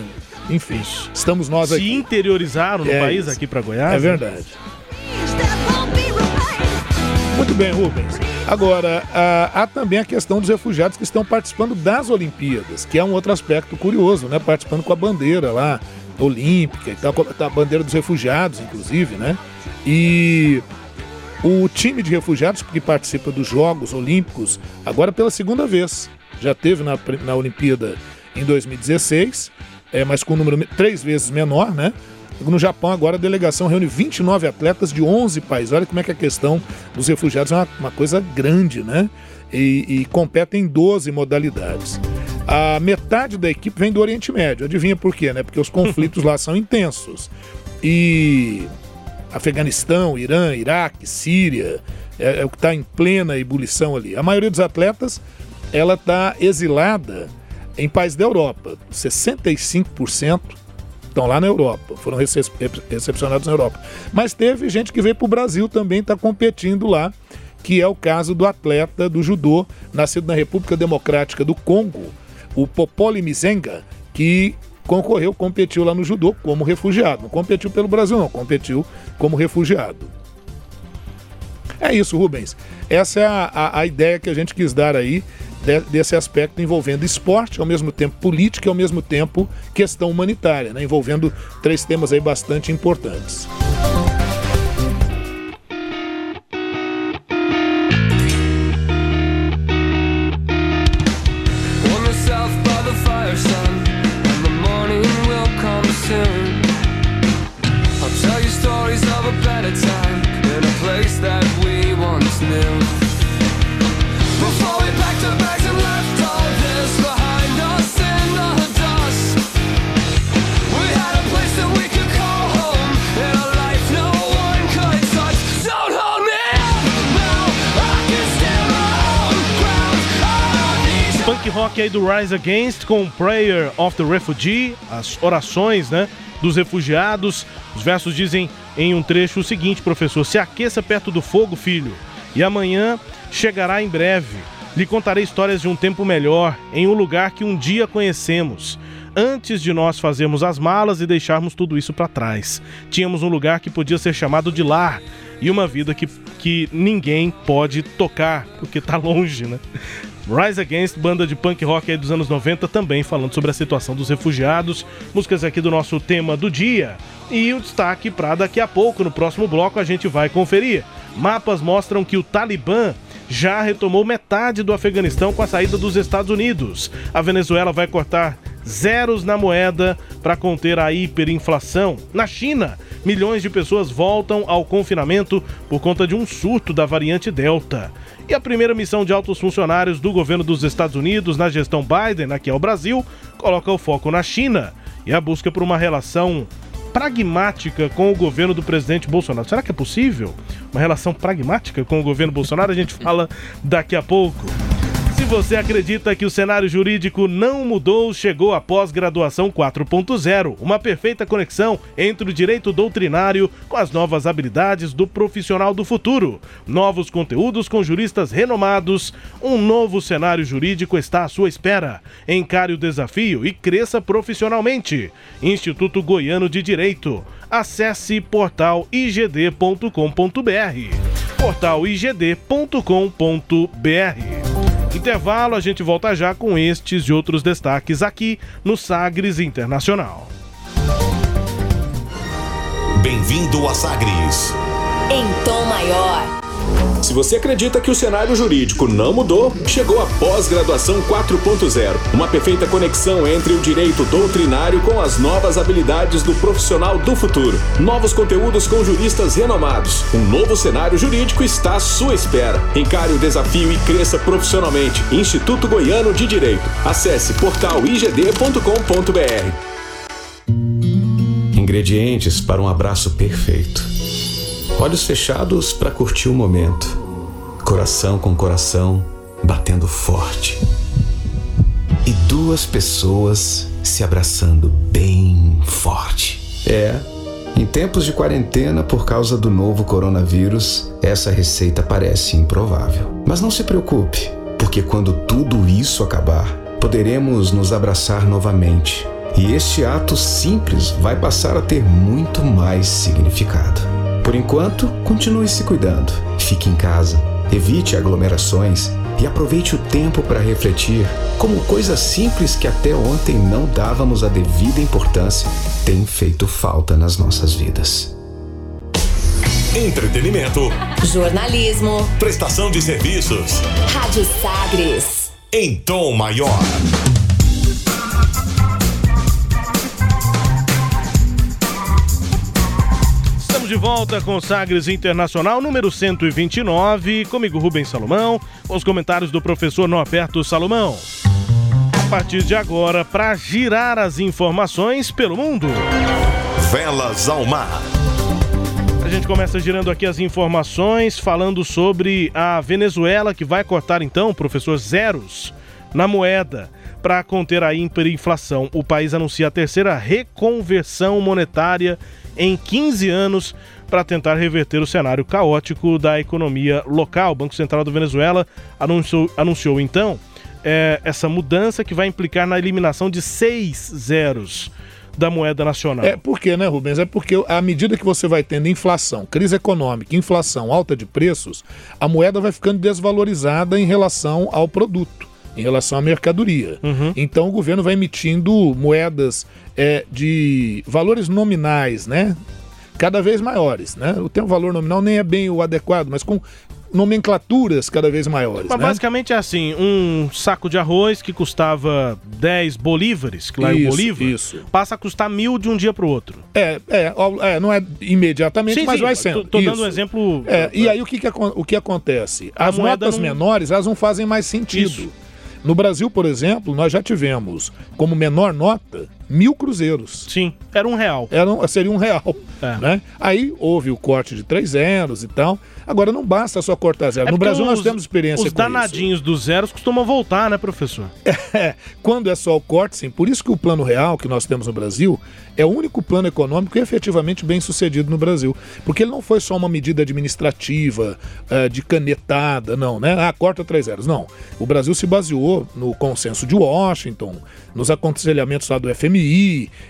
Enfim, estamos nós Se aqui. interiorizaram no É país isso. aqui para Goiás. É né? Muito bem, Rubens. Agora, há, há também a questão dos refugiados que estão participando das Olimpíadas, que é um outro aspecto curioso, né? Participando com a bandeira lá, olímpica e tal, a bandeira dos refugiados, inclusive, né? E o time de refugiados que participa dos Jogos Olímpicos, agora pela segunda vez, já teve na, na Olimpíada em 2016, é, mas com um número me- três vezes menor, né? No Japão, agora a delegação reúne 29 atletas de 11 países. Olha como é que a questão dos refugiados é uma, uma coisa grande, né? E, e competem em 12 modalidades. A metade da equipe vem do Oriente Médio. Adivinha por quê, né? Porque os conflitos lá são intensos. E Afeganistão, Irã, Iraque, Síria, é, é o que está em plena ebulição ali. A maioria dos atletas, ela está exilada em países da Europa. 65% estão lá na Europa, foram rece- recepcionados na Europa. Mas teve gente que veio para o Brasil também, está competindo lá, que é o caso do atleta do judô, nascido na República Democrática do Congo, o Popoli Mizenga, que concorreu, competiu lá no judô como refugiado. Não competiu pelo Brasil, não, competiu como refugiado. É isso, Rubens. Essa é a, a- a ideia que a gente quis dar aí de- desse aspecto envolvendo esporte, ao mesmo tempo política e ao mesmo tempo questão humanitária, né? envolvendo três temas aí bastante importantes. Aí do Rise Against com Prayer of the Refugee, as orações, né, dos refugiados. Os versos dizem em um trecho o seguinte, professor: Se aqueça perto do fogo, filho, e amanhã chegará em breve. Lhe contarei histórias de um tempo melhor, em um lugar que um dia conhecemos. Antes de nós fazermos as malas e deixarmos tudo isso para trás, tínhamos um lugar que podia ser chamado de lar e uma vida que, que ninguém pode tocar, porque tá longe, né? Rise Against, banda de punk rock dos anos 90, também falando sobre a situação dos refugiados. Músicas aqui do nosso tema do dia. E o destaque para daqui a pouco, no próximo bloco, a gente vai conferir. Mapas mostram que o Talibã já retomou metade do Afeganistão com a saída dos Estados Unidos. A Venezuela vai cortar zeros na moeda para conter a hiperinflação. Na China, milhões de pessoas voltam ao confinamento por conta de um surto da variante Delta. E a primeira missão de altos funcionários do governo dos Estados Unidos na gestão Biden, aqui ao Brasil, coloca o foco na China e a busca por uma relação pragmática com o governo do presidente Bolsonaro. Será que é possível? Uma relação pragmática com o governo Bolsonaro? A gente fala daqui a pouco. Se você acredita que o cenário jurídico não mudou, chegou a pós-graduação 4.0, uma perfeita conexão entre o direito doutrinário com as novas habilidades do profissional do futuro. Novos conteúdos com juristas renomados, um novo cenário jurídico está à sua espera. Encare o desafio e cresça profissionalmente. Instituto Goiano de Direito. Acesse portaligd.com.br. portaligd.com.br. Intervalo, a gente volta já com estes e outros destaques aqui no Sagres Internacional. Bem-vindo a Sagres. Em tom maior. Se você acredita que o cenário jurídico não mudou, chegou a pós-graduação 4.0, uma perfeita conexão entre o direito doutrinário com as novas habilidades do profissional do futuro. Novos conteúdos com juristas renomados. Um novo cenário jurídico está à sua espera. Encare o desafio e cresça profissionalmente. Instituto Goiano de Direito. Acesse portaligd.com.br. Ingredientes para um abraço perfeito. Olhos fechados para curtir o momento. Coração com coração batendo forte. E duas pessoas se abraçando bem forte. É, em tempos de quarentena por causa do novo coronavírus, essa receita parece improvável. Mas não se preocupe, porque quando tudo isso acabar, poderemos nos abraçar novamente. E este ato simples vai passar a ter muito mais significado. Por enquanto, continue se cuidando. Fique em casa, evite aglomerações e aproveite o tempo para refletir como coisas simples que até ontem não dávamos a devida importância têm feito falta nas nossas vidas. Entretenimento. Jornalismo. Prestação de serviços. Rádio Sagres. Em tom maior. Estamos de volta com o Sagres Internacional número 129. Comigo, Rubens Salomão, os comentários do professor Norberto Salomão. A partir de agora, para girar as informações pelo mundo. Velas ao mar. A gente começa girando aqui as informações, falando sobre a Venezuela, que vai cortar então, professor, zeros na moeda para conter a hiperinflação. O país anuncia a terceira reconversão monetária em 15 anos para tentar reverter o cenário caótico da economia local. O Banco Central da Venezuela anunciou, anunciou então é, essa mudança que vai implicar na eliminação de seis zeros da moeda nacional. É porque, né, Rubens? É porque à medida que você vai tendo inflação, crise econômica, inflação alta de preços, a moeda vai ficando desvalorizada em relação ao produto, em relação à mercadoria. Então o governo vai emitindo moedas é, de valores nominais, né? Cada vez maiores, né? O termo valor nominal nem é bem o adequado, mas com nomenclaturas cada vez maiores. Mas né? basicamente é assim, um saco de arroz que custava 10 bolívares, que lá é o Isso, bolívar, isso. passa a custar mil de um dia para o outro. É, é, é, não é imediatamente, Sim, mas sim, vai sendo. tô dando Isso. um exemplo- É, e aí o que, que, o que acontece? As moeda notas não- menores, elas não fazem mais sentido. No Brasil, por exemplo, nós já tivemos como menor nota mil cruzeiros. Sim, era um real. Era um- seria um real. É. Né? Aí houve o corte de três zeros e tal. Agora não basta só cortar zero. É no Brasil nós os- temos experiência Os com isso. danadinhos dos zeros costumam voltar, né, professor? É, quando é só o corte, sim. Por isso que o plano real que nós temos no Brasil é o único plano econômico efetivamente bem sucedido no Brasil. Porque ele não foi só uma medida administrativa, eh, de canetada, não, né? Ah, corta três zeros. Não. O Brasil se baseou no consenso de Washington, nos aconselhamentos lá do FMI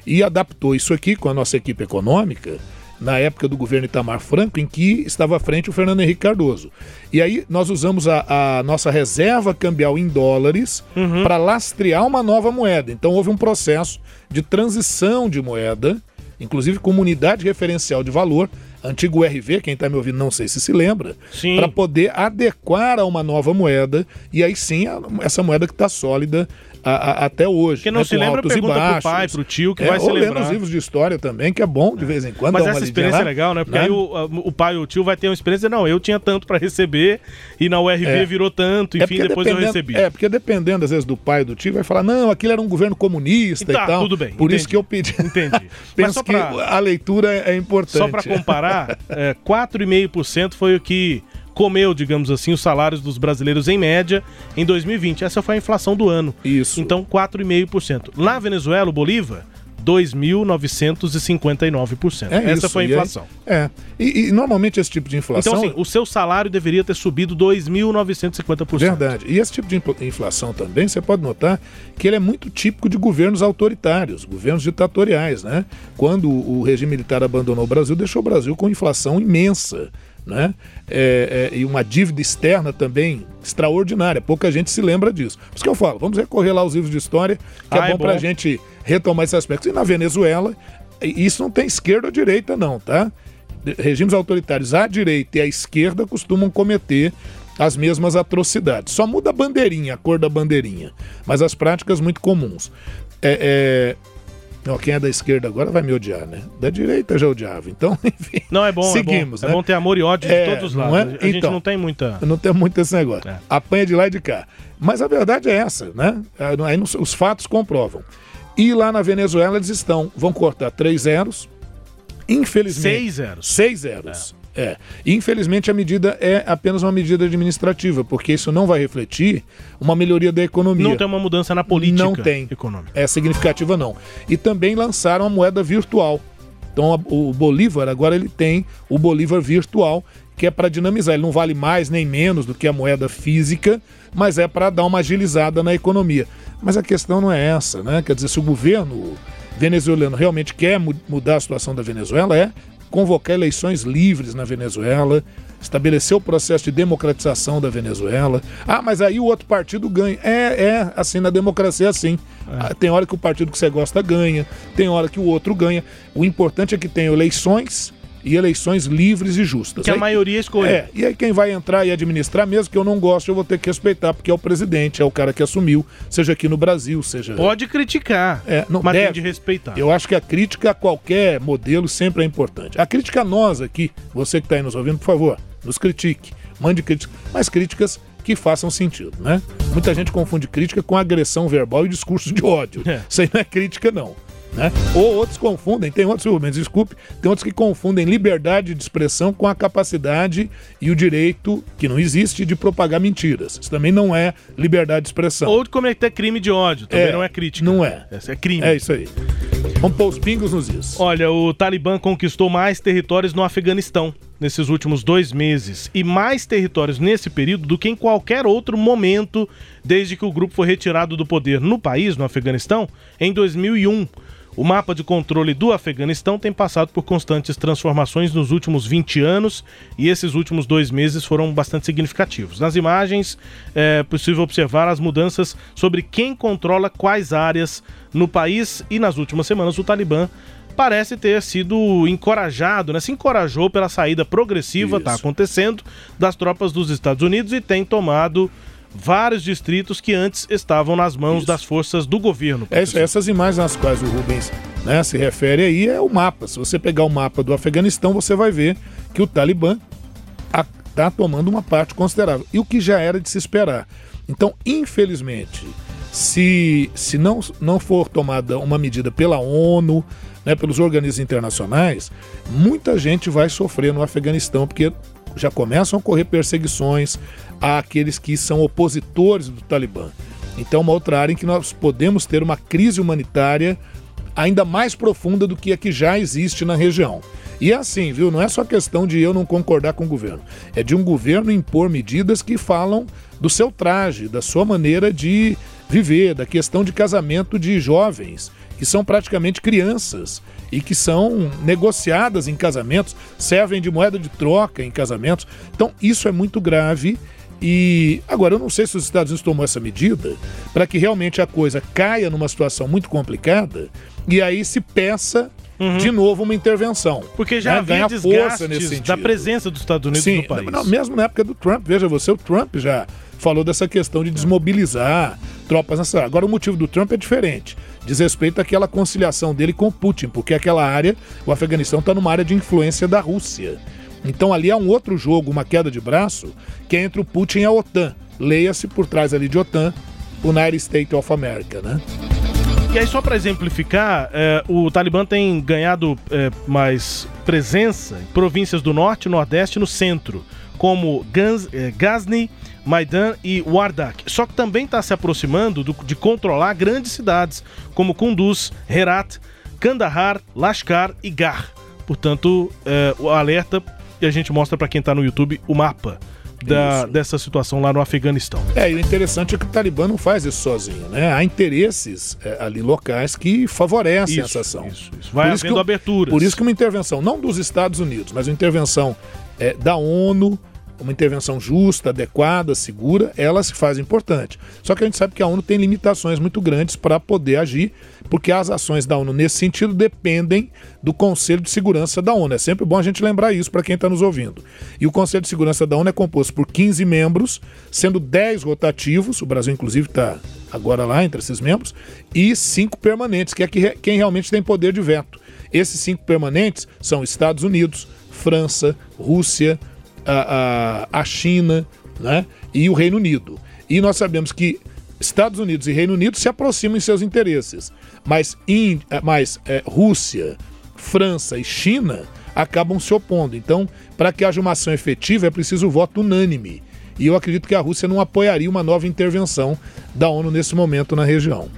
e adaptou isso aqui com a nossa equipe econômica na época do governo Itamar Franco, em que estava à frente o Fernando Henrique Cardoso. E aí nós usamos a, a nossa reserva cambial em dólares para lastrear uma nova moeda. Então houve um processo de transição de moeda, inclusive com unidade referencial de valor, antigo RV, quem está me ouvindo não sei se se lembra, para poder adequar a uma nova moeda e aí sim a- essa moeda que está sólida a- a- até hoje. Quem não né, se lembra, e pergunta pro baixos. pai, pro tio, que É, vai se ou lembrar. os livros de história também, que é bom de vez em quando. Mas essa experiência lá, é legal, né? Porque né? aí o, o pai ou o tio vai ter uma experiência, não, eu tinha tanto para receber e na URV É. virou tanto, enfim, porque depois eu recebi. É, porque dependendo, às vezes, do pai e do tio, vai falar, não, aquilo era um governo comunista Tá, e tal. tudo bem, Por isso entendi. que eu pedi. Entendi. Penso só que pra- a leitura é importante. Só para comparar, é, 4,5% foi o que comeu, digamos assim, os salários dos brasileiros em média em 2020. Essa foi a inflação do ano. Isso. Então, 4,5%. Na Venezuela, o Bolívar, 2.959%. É Essa isso, foi a e inflação. é. E, e normalmente esse tipo de inflação. Então, assim, o seu salário deveria ter subido 2.950%. Verdade. E esse tipo de infla- inflação também, você pode notar que ele é muito típico de governos autoritários, governos ditatoriais, né? Quando o regime militar abandonou o Brasil, deixou o Brasil com inflação imensa, né? É, é, e uma dívida externa também extraordinária. Pouca gente se lembra disso. Por isso que eu falo, vamos recorrer lá aos livros de história, que Ah, é é bom para a bom. gente retomar esse aspecto. E na Venezuela, isso não tem esquerda ou direita, não, tá? Regimes autoritários à direita e à esquerda costumam cometer as mesmas atrocidades. Só muda a bandeirinha, a cor da bandeirinha. Mas as práticas muito comuns. É, é... Quem é da esquerda agora vai me odiar, né? Da direita já odiava. Então, enfim. Não, é bom, Seguimos, é bom. né? É bom ter amor e ódio de É, todos os lados. é? A gente Então. não tem muita... Não tem muito esse negócio. É. Apanha de lá e de cá. Mas a verdade é essa, né? Aí nos- os fatos comprovam. E lá na Venezuela eles estão, vão cortar três zeros. Infelizmente. Seis zeros. Seis zeros. É. Infelizmente, a medida é apenas uma medida administrativa, porque isso não vai refletir uma melhoria da economia. Não tem uma mudança na política Não tem. econômica. É significativa, não. E também lançaram a moeda virtual. Então, a- o Bolívar, agora ele tem o Bolívar virtual, que é para dinamizar. Ele não vale mais nem menos do que a moeda física, mas é para dar uma agilizada na economia. Mas a questão não é essa, né? Quer dizer, se o governo venezuelano realmente quer mu- mudar a situação da Venezuela, é convocar eleições livres na Venezuela, estabelecer o processo de democratização da Venezuela. Ah, mas aí o outro partido ganha. É, é assim, na democracia é assim. Ah, Tem hora que o partido que você gosta ganha, tem hora que o outro ganha. O importante é que tenha eleições e eleições livres e justas. Que a Aí- maioria escolhe. É, e aí quem vai entrar e administrar, mesmo que eu não goste, eu vou ter que respeitar, porque é o presidente, é o cara que assumiu, seja aqui no Brasil, seja... Pode criticar, É, não mas tem deve. de respeitar. Eu acho que a crítica a qualquer modelo sempre é importante. A crítica a nós aqui, você que está aí nos ouvindo, por favor, nos critique. Mande críticas, mas críticas que façam sentido, né? Muita gente confunde crítica com agressão verbal e discurso de ódio. É. Isso aí não é crítica, não. Né? Ou outros confundem, tem outros, Rubens, desculpe, tem outros que confundem liberdade de expressão com a capacidade e o direito, que não existe, de propagar mentiras. Isso também não é liberdade de expressão. Ou de cometer crime de ódio, também não é crítica. Não é. Essa é crime. É isso aí. Vamos pôr os pingos nos is. Olha, o Talibã conquistou mais territórios no Afeganistão nesses últimos dois meses e mais territórios nesse período do que em qualquer outro momento desde que o grupo foi retirado do poder no país, no Afeganistão, em 2001. O mapa de controle do Afeganistão tem passado por constantes transformações nos últimos 20 anos e esses últimos dois meses foram bastante significativos. Nas imagens é possível observar as mudanças sobre quem controla quais áreas no país e nas últimas semanas o Talibã parece ter sido encorajado, né? Se encorajou pela saída progressiva, está acontecendo, das tropas dos Estados Unidos e tem tomado vários distritos que antes estavam nas mãos das forças do governo. É isso, essas imagens nas quais o Rubens né, se refere aí é o mapa. Se você pegar o mapa do Afeganistão, você vai ver que o Talibã está tomando uma parte considerável. E o que já era de se esperar. Então, infelizmente, se, se não, não for tomada uma medida pela ONU, né, pelos organismos internacionais, muita gente vai sofrer no Afeganistão, porque já começam a ocorrer perseguições àqueles que são opositores do Talibã. Então, é uma outra área em que nós podemos ter uma crise humanitária ainda mais profunda do que a que já existe na região. E é assim, viu? Não é só questão de eu não concordar com o governo. É de um governo impor medidas que falam do seu traje, da sua maneira de viver, da questão de casamento de jovens, que são praticamente crianças e que são negociadas em casamentos, servem de moeda de troca em casamentos. Então, isso é muito grave. E agora, eu não sei se os Estados Unidos tomou essa medida para que realmente a coisa caia numa situação muito complicada e aí se peça de novo uma intervenção. Porque já né? havia força nesse sentido. da presença dos Estados Unidos Sim, no país. não, mesmo na época do Trump, veja você, o Trump já falou dessa questão de desmobilizar tropas nessa. Agora o motivo do Trump é diferente. Diz respeito àquela conciliação dele com Putin, porque aquela área, o Afeganistão está numa área de influência da Rússia. Então ali há um outro jogo, uma queda de braço, que é entre o Putin e a OTAN. Leia-se por trás ali de OTAN, United States of America, né? E aí, só para exemplificar, é, o Talibã tem ganhado é, mais presença em províncias do norte, nordeste e no centro, como Gans, é, Ghazni, Maidan e Wardak. Só que também está se aproximando do- de controlar grandes cidades, como Kunduz, Herat, Kandahar, Lashkar e Gar. Portanto, o alerta e a gente mostra para quem está no YouTube o mapa da- dessa situação lá no Afeganistão. É, e o interessante é que o Talibã não faz isso sozinho, né? Há interesses é, ali locais que favorecem Isso, essa ação. isso, isso. Vai Por isso havendo que- aberturas. Por isso que uma intervenção, não dos Estados Unidos, mas uma intervenção é, da ONU, uma intervenção justa, adequada, segura, ela se faz importante. Só que a gente sabe que a ONU tem limitações muito grandes para poder agir, porque as ações da ONU nesse sentido dependem do Conselho de Segurança da ONU. É sempre bom a gente lembrar isso para quem está nos ouvindo. E o Conselho de Segurança da ONU é composto por 15 membros, sendo 10 rotativos, o Brasil inclusive está agora lá entre esses membros, e cinco permanentes, que é quem realmente tem poder de veto. Esses cinco permanentes são Estados Unidos, França, Rússia, a, a, a China né, e o Reino Unido. E nós sabemos que Estados Unidos e Reino Unido se aproximam em seus interesses, mas, in, mas eh, Rússia, França e China acabam se opondo. Então, para que haja uma ação efetiva, é preciso voto unânime. E eu acredito que a Rússia não apoiaria uma nova intervenção da ONU nesse momento na região.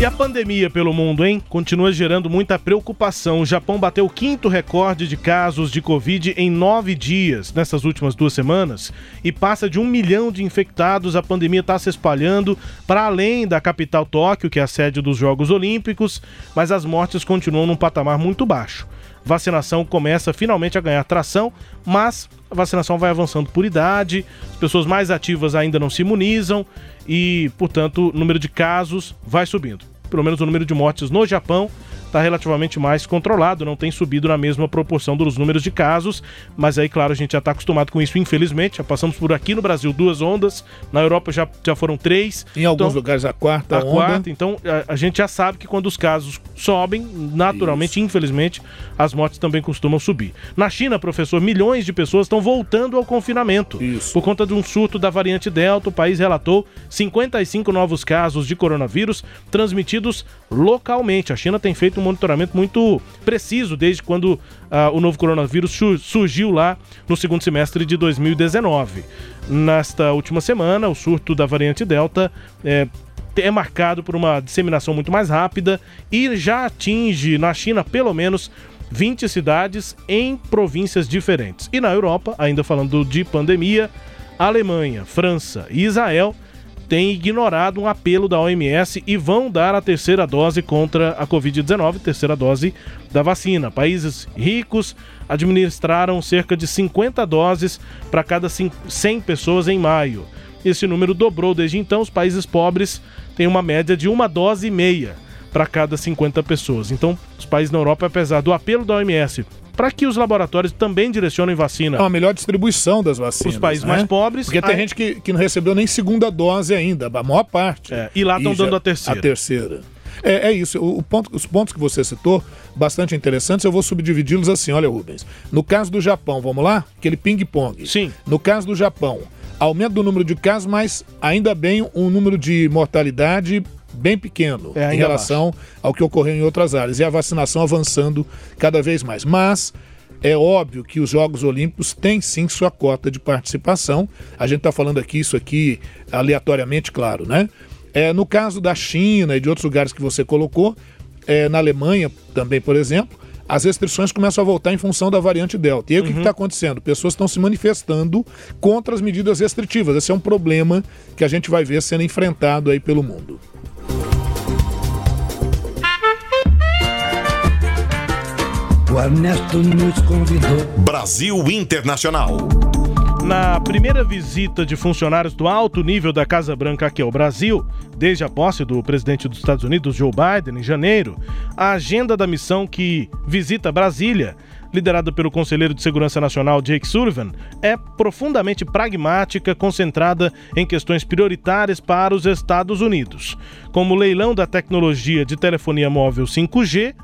E a pandemia pelo mundo, hein? Continua gerando muita preocupação. O Japão bateu o quinto recorde de casos de Covid em nove dias nessas últimas duas semanas e passa de um milhão de infectados. A pandemia está se espalhando para além da capital Tóquio, que é a sede dos Jogos Olímpicos, mas as mortes continuam num patamar muito baixo. Vacinação começa finalmente a ganhar tração, mas a vacinação vai avançando por idade, as pessoas mais ativas ainda não se imunizam e, portanto, o número de casos vai subindo. Pelo menos o número de mortes no Japão está relativamente mais controlado, não tem subido na mesma proporção dos números de casos, mas aí, claro, a gente já está acostumado com isso, infelizmente. Já passamos por aqui no Brasil duas ondas, na Europa já, já foram três. Em alguns lugares a quarta a onda. quarta, então a, a gente já sabe que quando os casos sobem, naturalmente, infelizmente, as mortes também costumam subir. Na China, professor, milhões de pessoas estão voltando ao confinamento. Por conta de um surto da variante Delta, o país relatou 55 novos casos de coronavírus transmitidos localmente. A China tem feito um monitoramento muito preciso desde quando ah, o novo coronavírus su- surgiu lá no segundo semestre de 2019. Nesta última semana, o surto da variante Delta é, é marcado por uma disseminação muito mais rápida e já atinge na China pelo menos 20 cidades em províncias diferentes. E na Europa, ainda falando de pandemia, Alemanha, França e Israel têm ignorado um apelo da OMS e vão dar a terceira dose contra a Covid-19, terceira dose da vacina. Países ricos administraram cerca de 50 doses para cada cin- 100 pessoas em maio. Esse número dobrou desde então. Os países pobres têm uma média de uma dose e meia para cada 50 pessoas. Então, os países na Europa, apesar do apelo da OMS para que os laboratórios também direcionem vacina É uma melhor distribuição das vacinas. Os países né? mais pobres, Porque tem aí- gente que, que não recebeu nem segunda dose ainda, a maior parte. e lá tão já- dando a terceira. A terceira. É, é isso. O, o ponto, os pontos que você citou, bastante interessantes, eu vou subdividi-los assim. Olha, Rubens. No caso do Japão, vamos lá? Aquele ping-pong. Sim. No caso do Japão, aumento do número de casos, mas ainda bem um número de mortalidade bem pequeno É, em relação ao que ocorreu em outras áreas. E a vacinação avançando cada vez mais. Mas é óbvio que os Jogos Olímpicos têm sim sua cota de participação. A gente está falando aqui isso aqui aleatoriamente, claro, né? É, no caso da China e de outros lugares que você colocou, é, na Alemanha também, por exemplo, as restrições começam a voltar em função da variante Delta. E aí o que está acontecendo? Pessoas estão se manifestando contra as medidas restritivas. Esse é um problema que a gente vai ver sendo enfrentado aí pelo mundo. O Ernesto nos convidou. Brasil Internacional. Na primeira visita de funcionários do alto nível da Casa Branca aqui ao Brasil, desde a posse do presidente dos Estados Unidos, Joe Biden, em janeiro, a agenda da missão que visita Brasília, liderada pelo conselheiro de Segurança Nacional Jake Sullivan, é profundamente pragmática, concentrada em questões prioritárias para os Estados Unidos, como o leilão da tecnologia de telefonia móvel 5G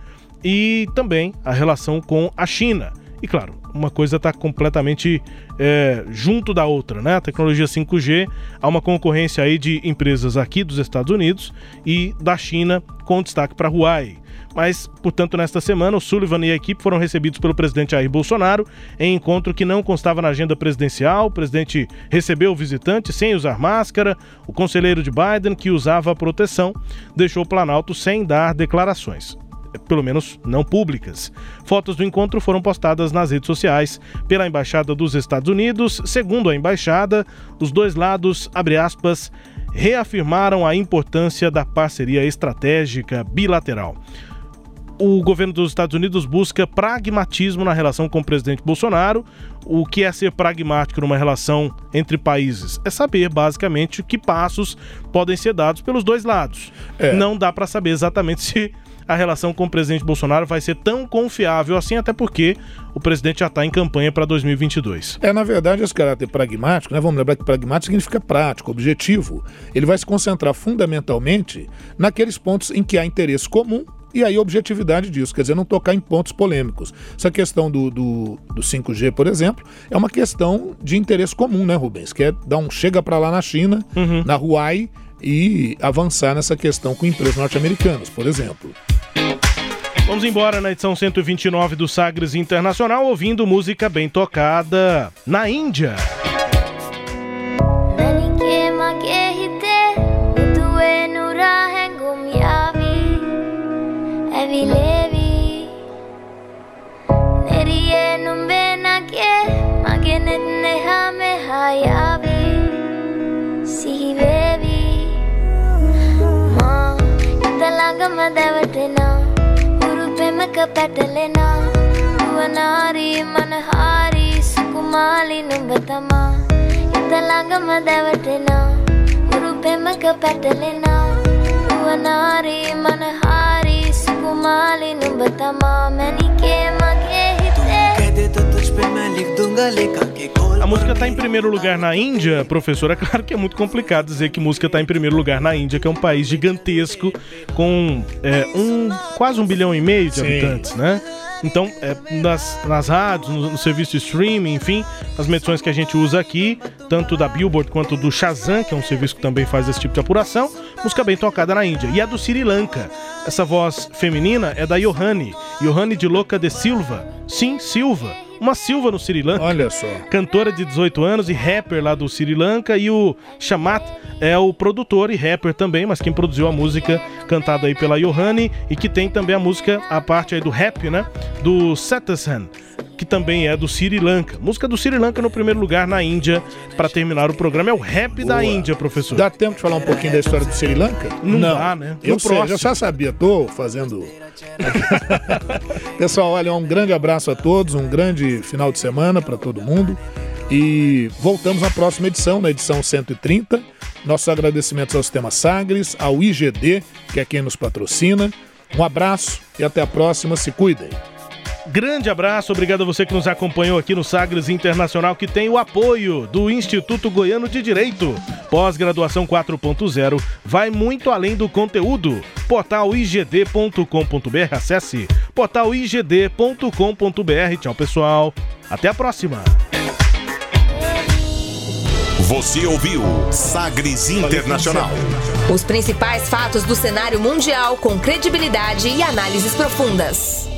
e também a relação com a China. E claro, uma coisa está completamente é, junto da outra, né? A tecnologia 5G, há uma concorrência aí de empresas aqui dos Estados Unidos e da China, com destaque para a Huawei. Mas, portanto, nesta semana, o Sullivan e a equipe foram recebidos pelo presidente Jair Bolsonaro em encontro que não constava na agenda presidencial. O presidente recebeu o visitante sem usar máscara. O conselheiro de Biden, que usava proteção, deixou o Planalto sem dar declarações pelo menos não públicas. Fotos do encontro foram postadas nas redes sociais pela Embaixada dos Estados Unidos. Segundo a embaixada, os dois lados, abre aspas, reafirmaram a importância da parceria estratégica bilateral. O governo dos Estados Unidos busca pragmatismo na relação com o presidente Bolsonaro. O que é ser pragmático numa relação entre países? É saber, basicamente, que passos podem ser dados pelos dois lados. Não dá para saber exatamente se a relação com o presidente Bolsonaro vai ser tão confiável assim, até porque o presidente já está em campanha para 2022. É, na verdade, esse caráter pragmático, né? Vamos lembrar que pragmático significa prático, objetivo. Ele vai se concentrar fundamentalmente naqueles pontos em que há interesse comum e aí a objetividade disso, quer dizer, não tocar em pontos polêmicos. Essa questão do, do, do 5G, por exemplo, é uma questão de interesse comum, né, Rubens? Que é dar um chega para lá na China, na Huawei, e avançar nessa questão com empresas norte-americanas, por exemplo. Vamos embora na edição 129 do Sagres Internacional, ouvindo música bem tocada na Índia. Sihi සඟම දැවටෙනා. හුරු පෙමක පැටලෙනා. වනාරී මනහාරී සුකුමාලි නුඹ තමා. ඉත ළඟම දැවටෙනා. හුරු පෙමක පැටලෙනා. වනාරී මනහාරී සුකුමාලි නුඹ තමා. මැනිකේම A música tá em primeiro lugar na Índia, professor. É claro que é muito complicado dizer que música tá em primeiro lugar na Índia, que é um país gigantesco com é, um quase um bilhão e meio de Sim. habitantes, né? Então, é, nas, nas rádios, no, no serviço de streaming, enfim, as medições que a gente usa aqui, tanto da Billboard quanto do Shazam, que é um serviço que também faz esse tipo de apuração, música bem tocada na Índia. E a do Sri Lanka. Essa voz feminina é da Yohani, Yohani de Loca de Silva. Sim, Silva. Uma Silva no Sri Lanka. Olha só. Cantora de 18 anos e rapper lá do Sri Lanka. E o Shamat é o produtor e rapper também, mas quem produziu a música cantada aí pela Yohani e que tem também a música, a parte aí do rap, né? Do Satasan, que também é do Sri Lanka. Música do Sri Lanka no primeiro lugar na Índia. Para terminar o programa, é o rap da Boa. Índia, professor. Dá tempo de falar um pouquinho da história do Sri Lanka? Não dá, né? Eu sei, eu já sabia, tô fazendo. Pessoal, olha, um grande abraço a todos, um grande final de semana para todo mundo. E voltamos na próxima edição, na edição 130. Nossos agradecimentos ao Sistema Sagres, ao IGD, que é quem nos patrocina. Um abraço e até a próxima. Se cuidem. Grande abraço, obrigado a você que nos acompanhou aqui no Sagres Internacional, que tem o apoio do Instituto Goiano de Direito. Pós-graduação 4.0 vai muito além do conteúdo. Portal igd.com.br, acesse portal igd.com.br. Tchau, pessoal. Até a próxima. Você ouviu Sagres Internacional. Os principais fatos do cenário mundial com credibilidade e análises profundas.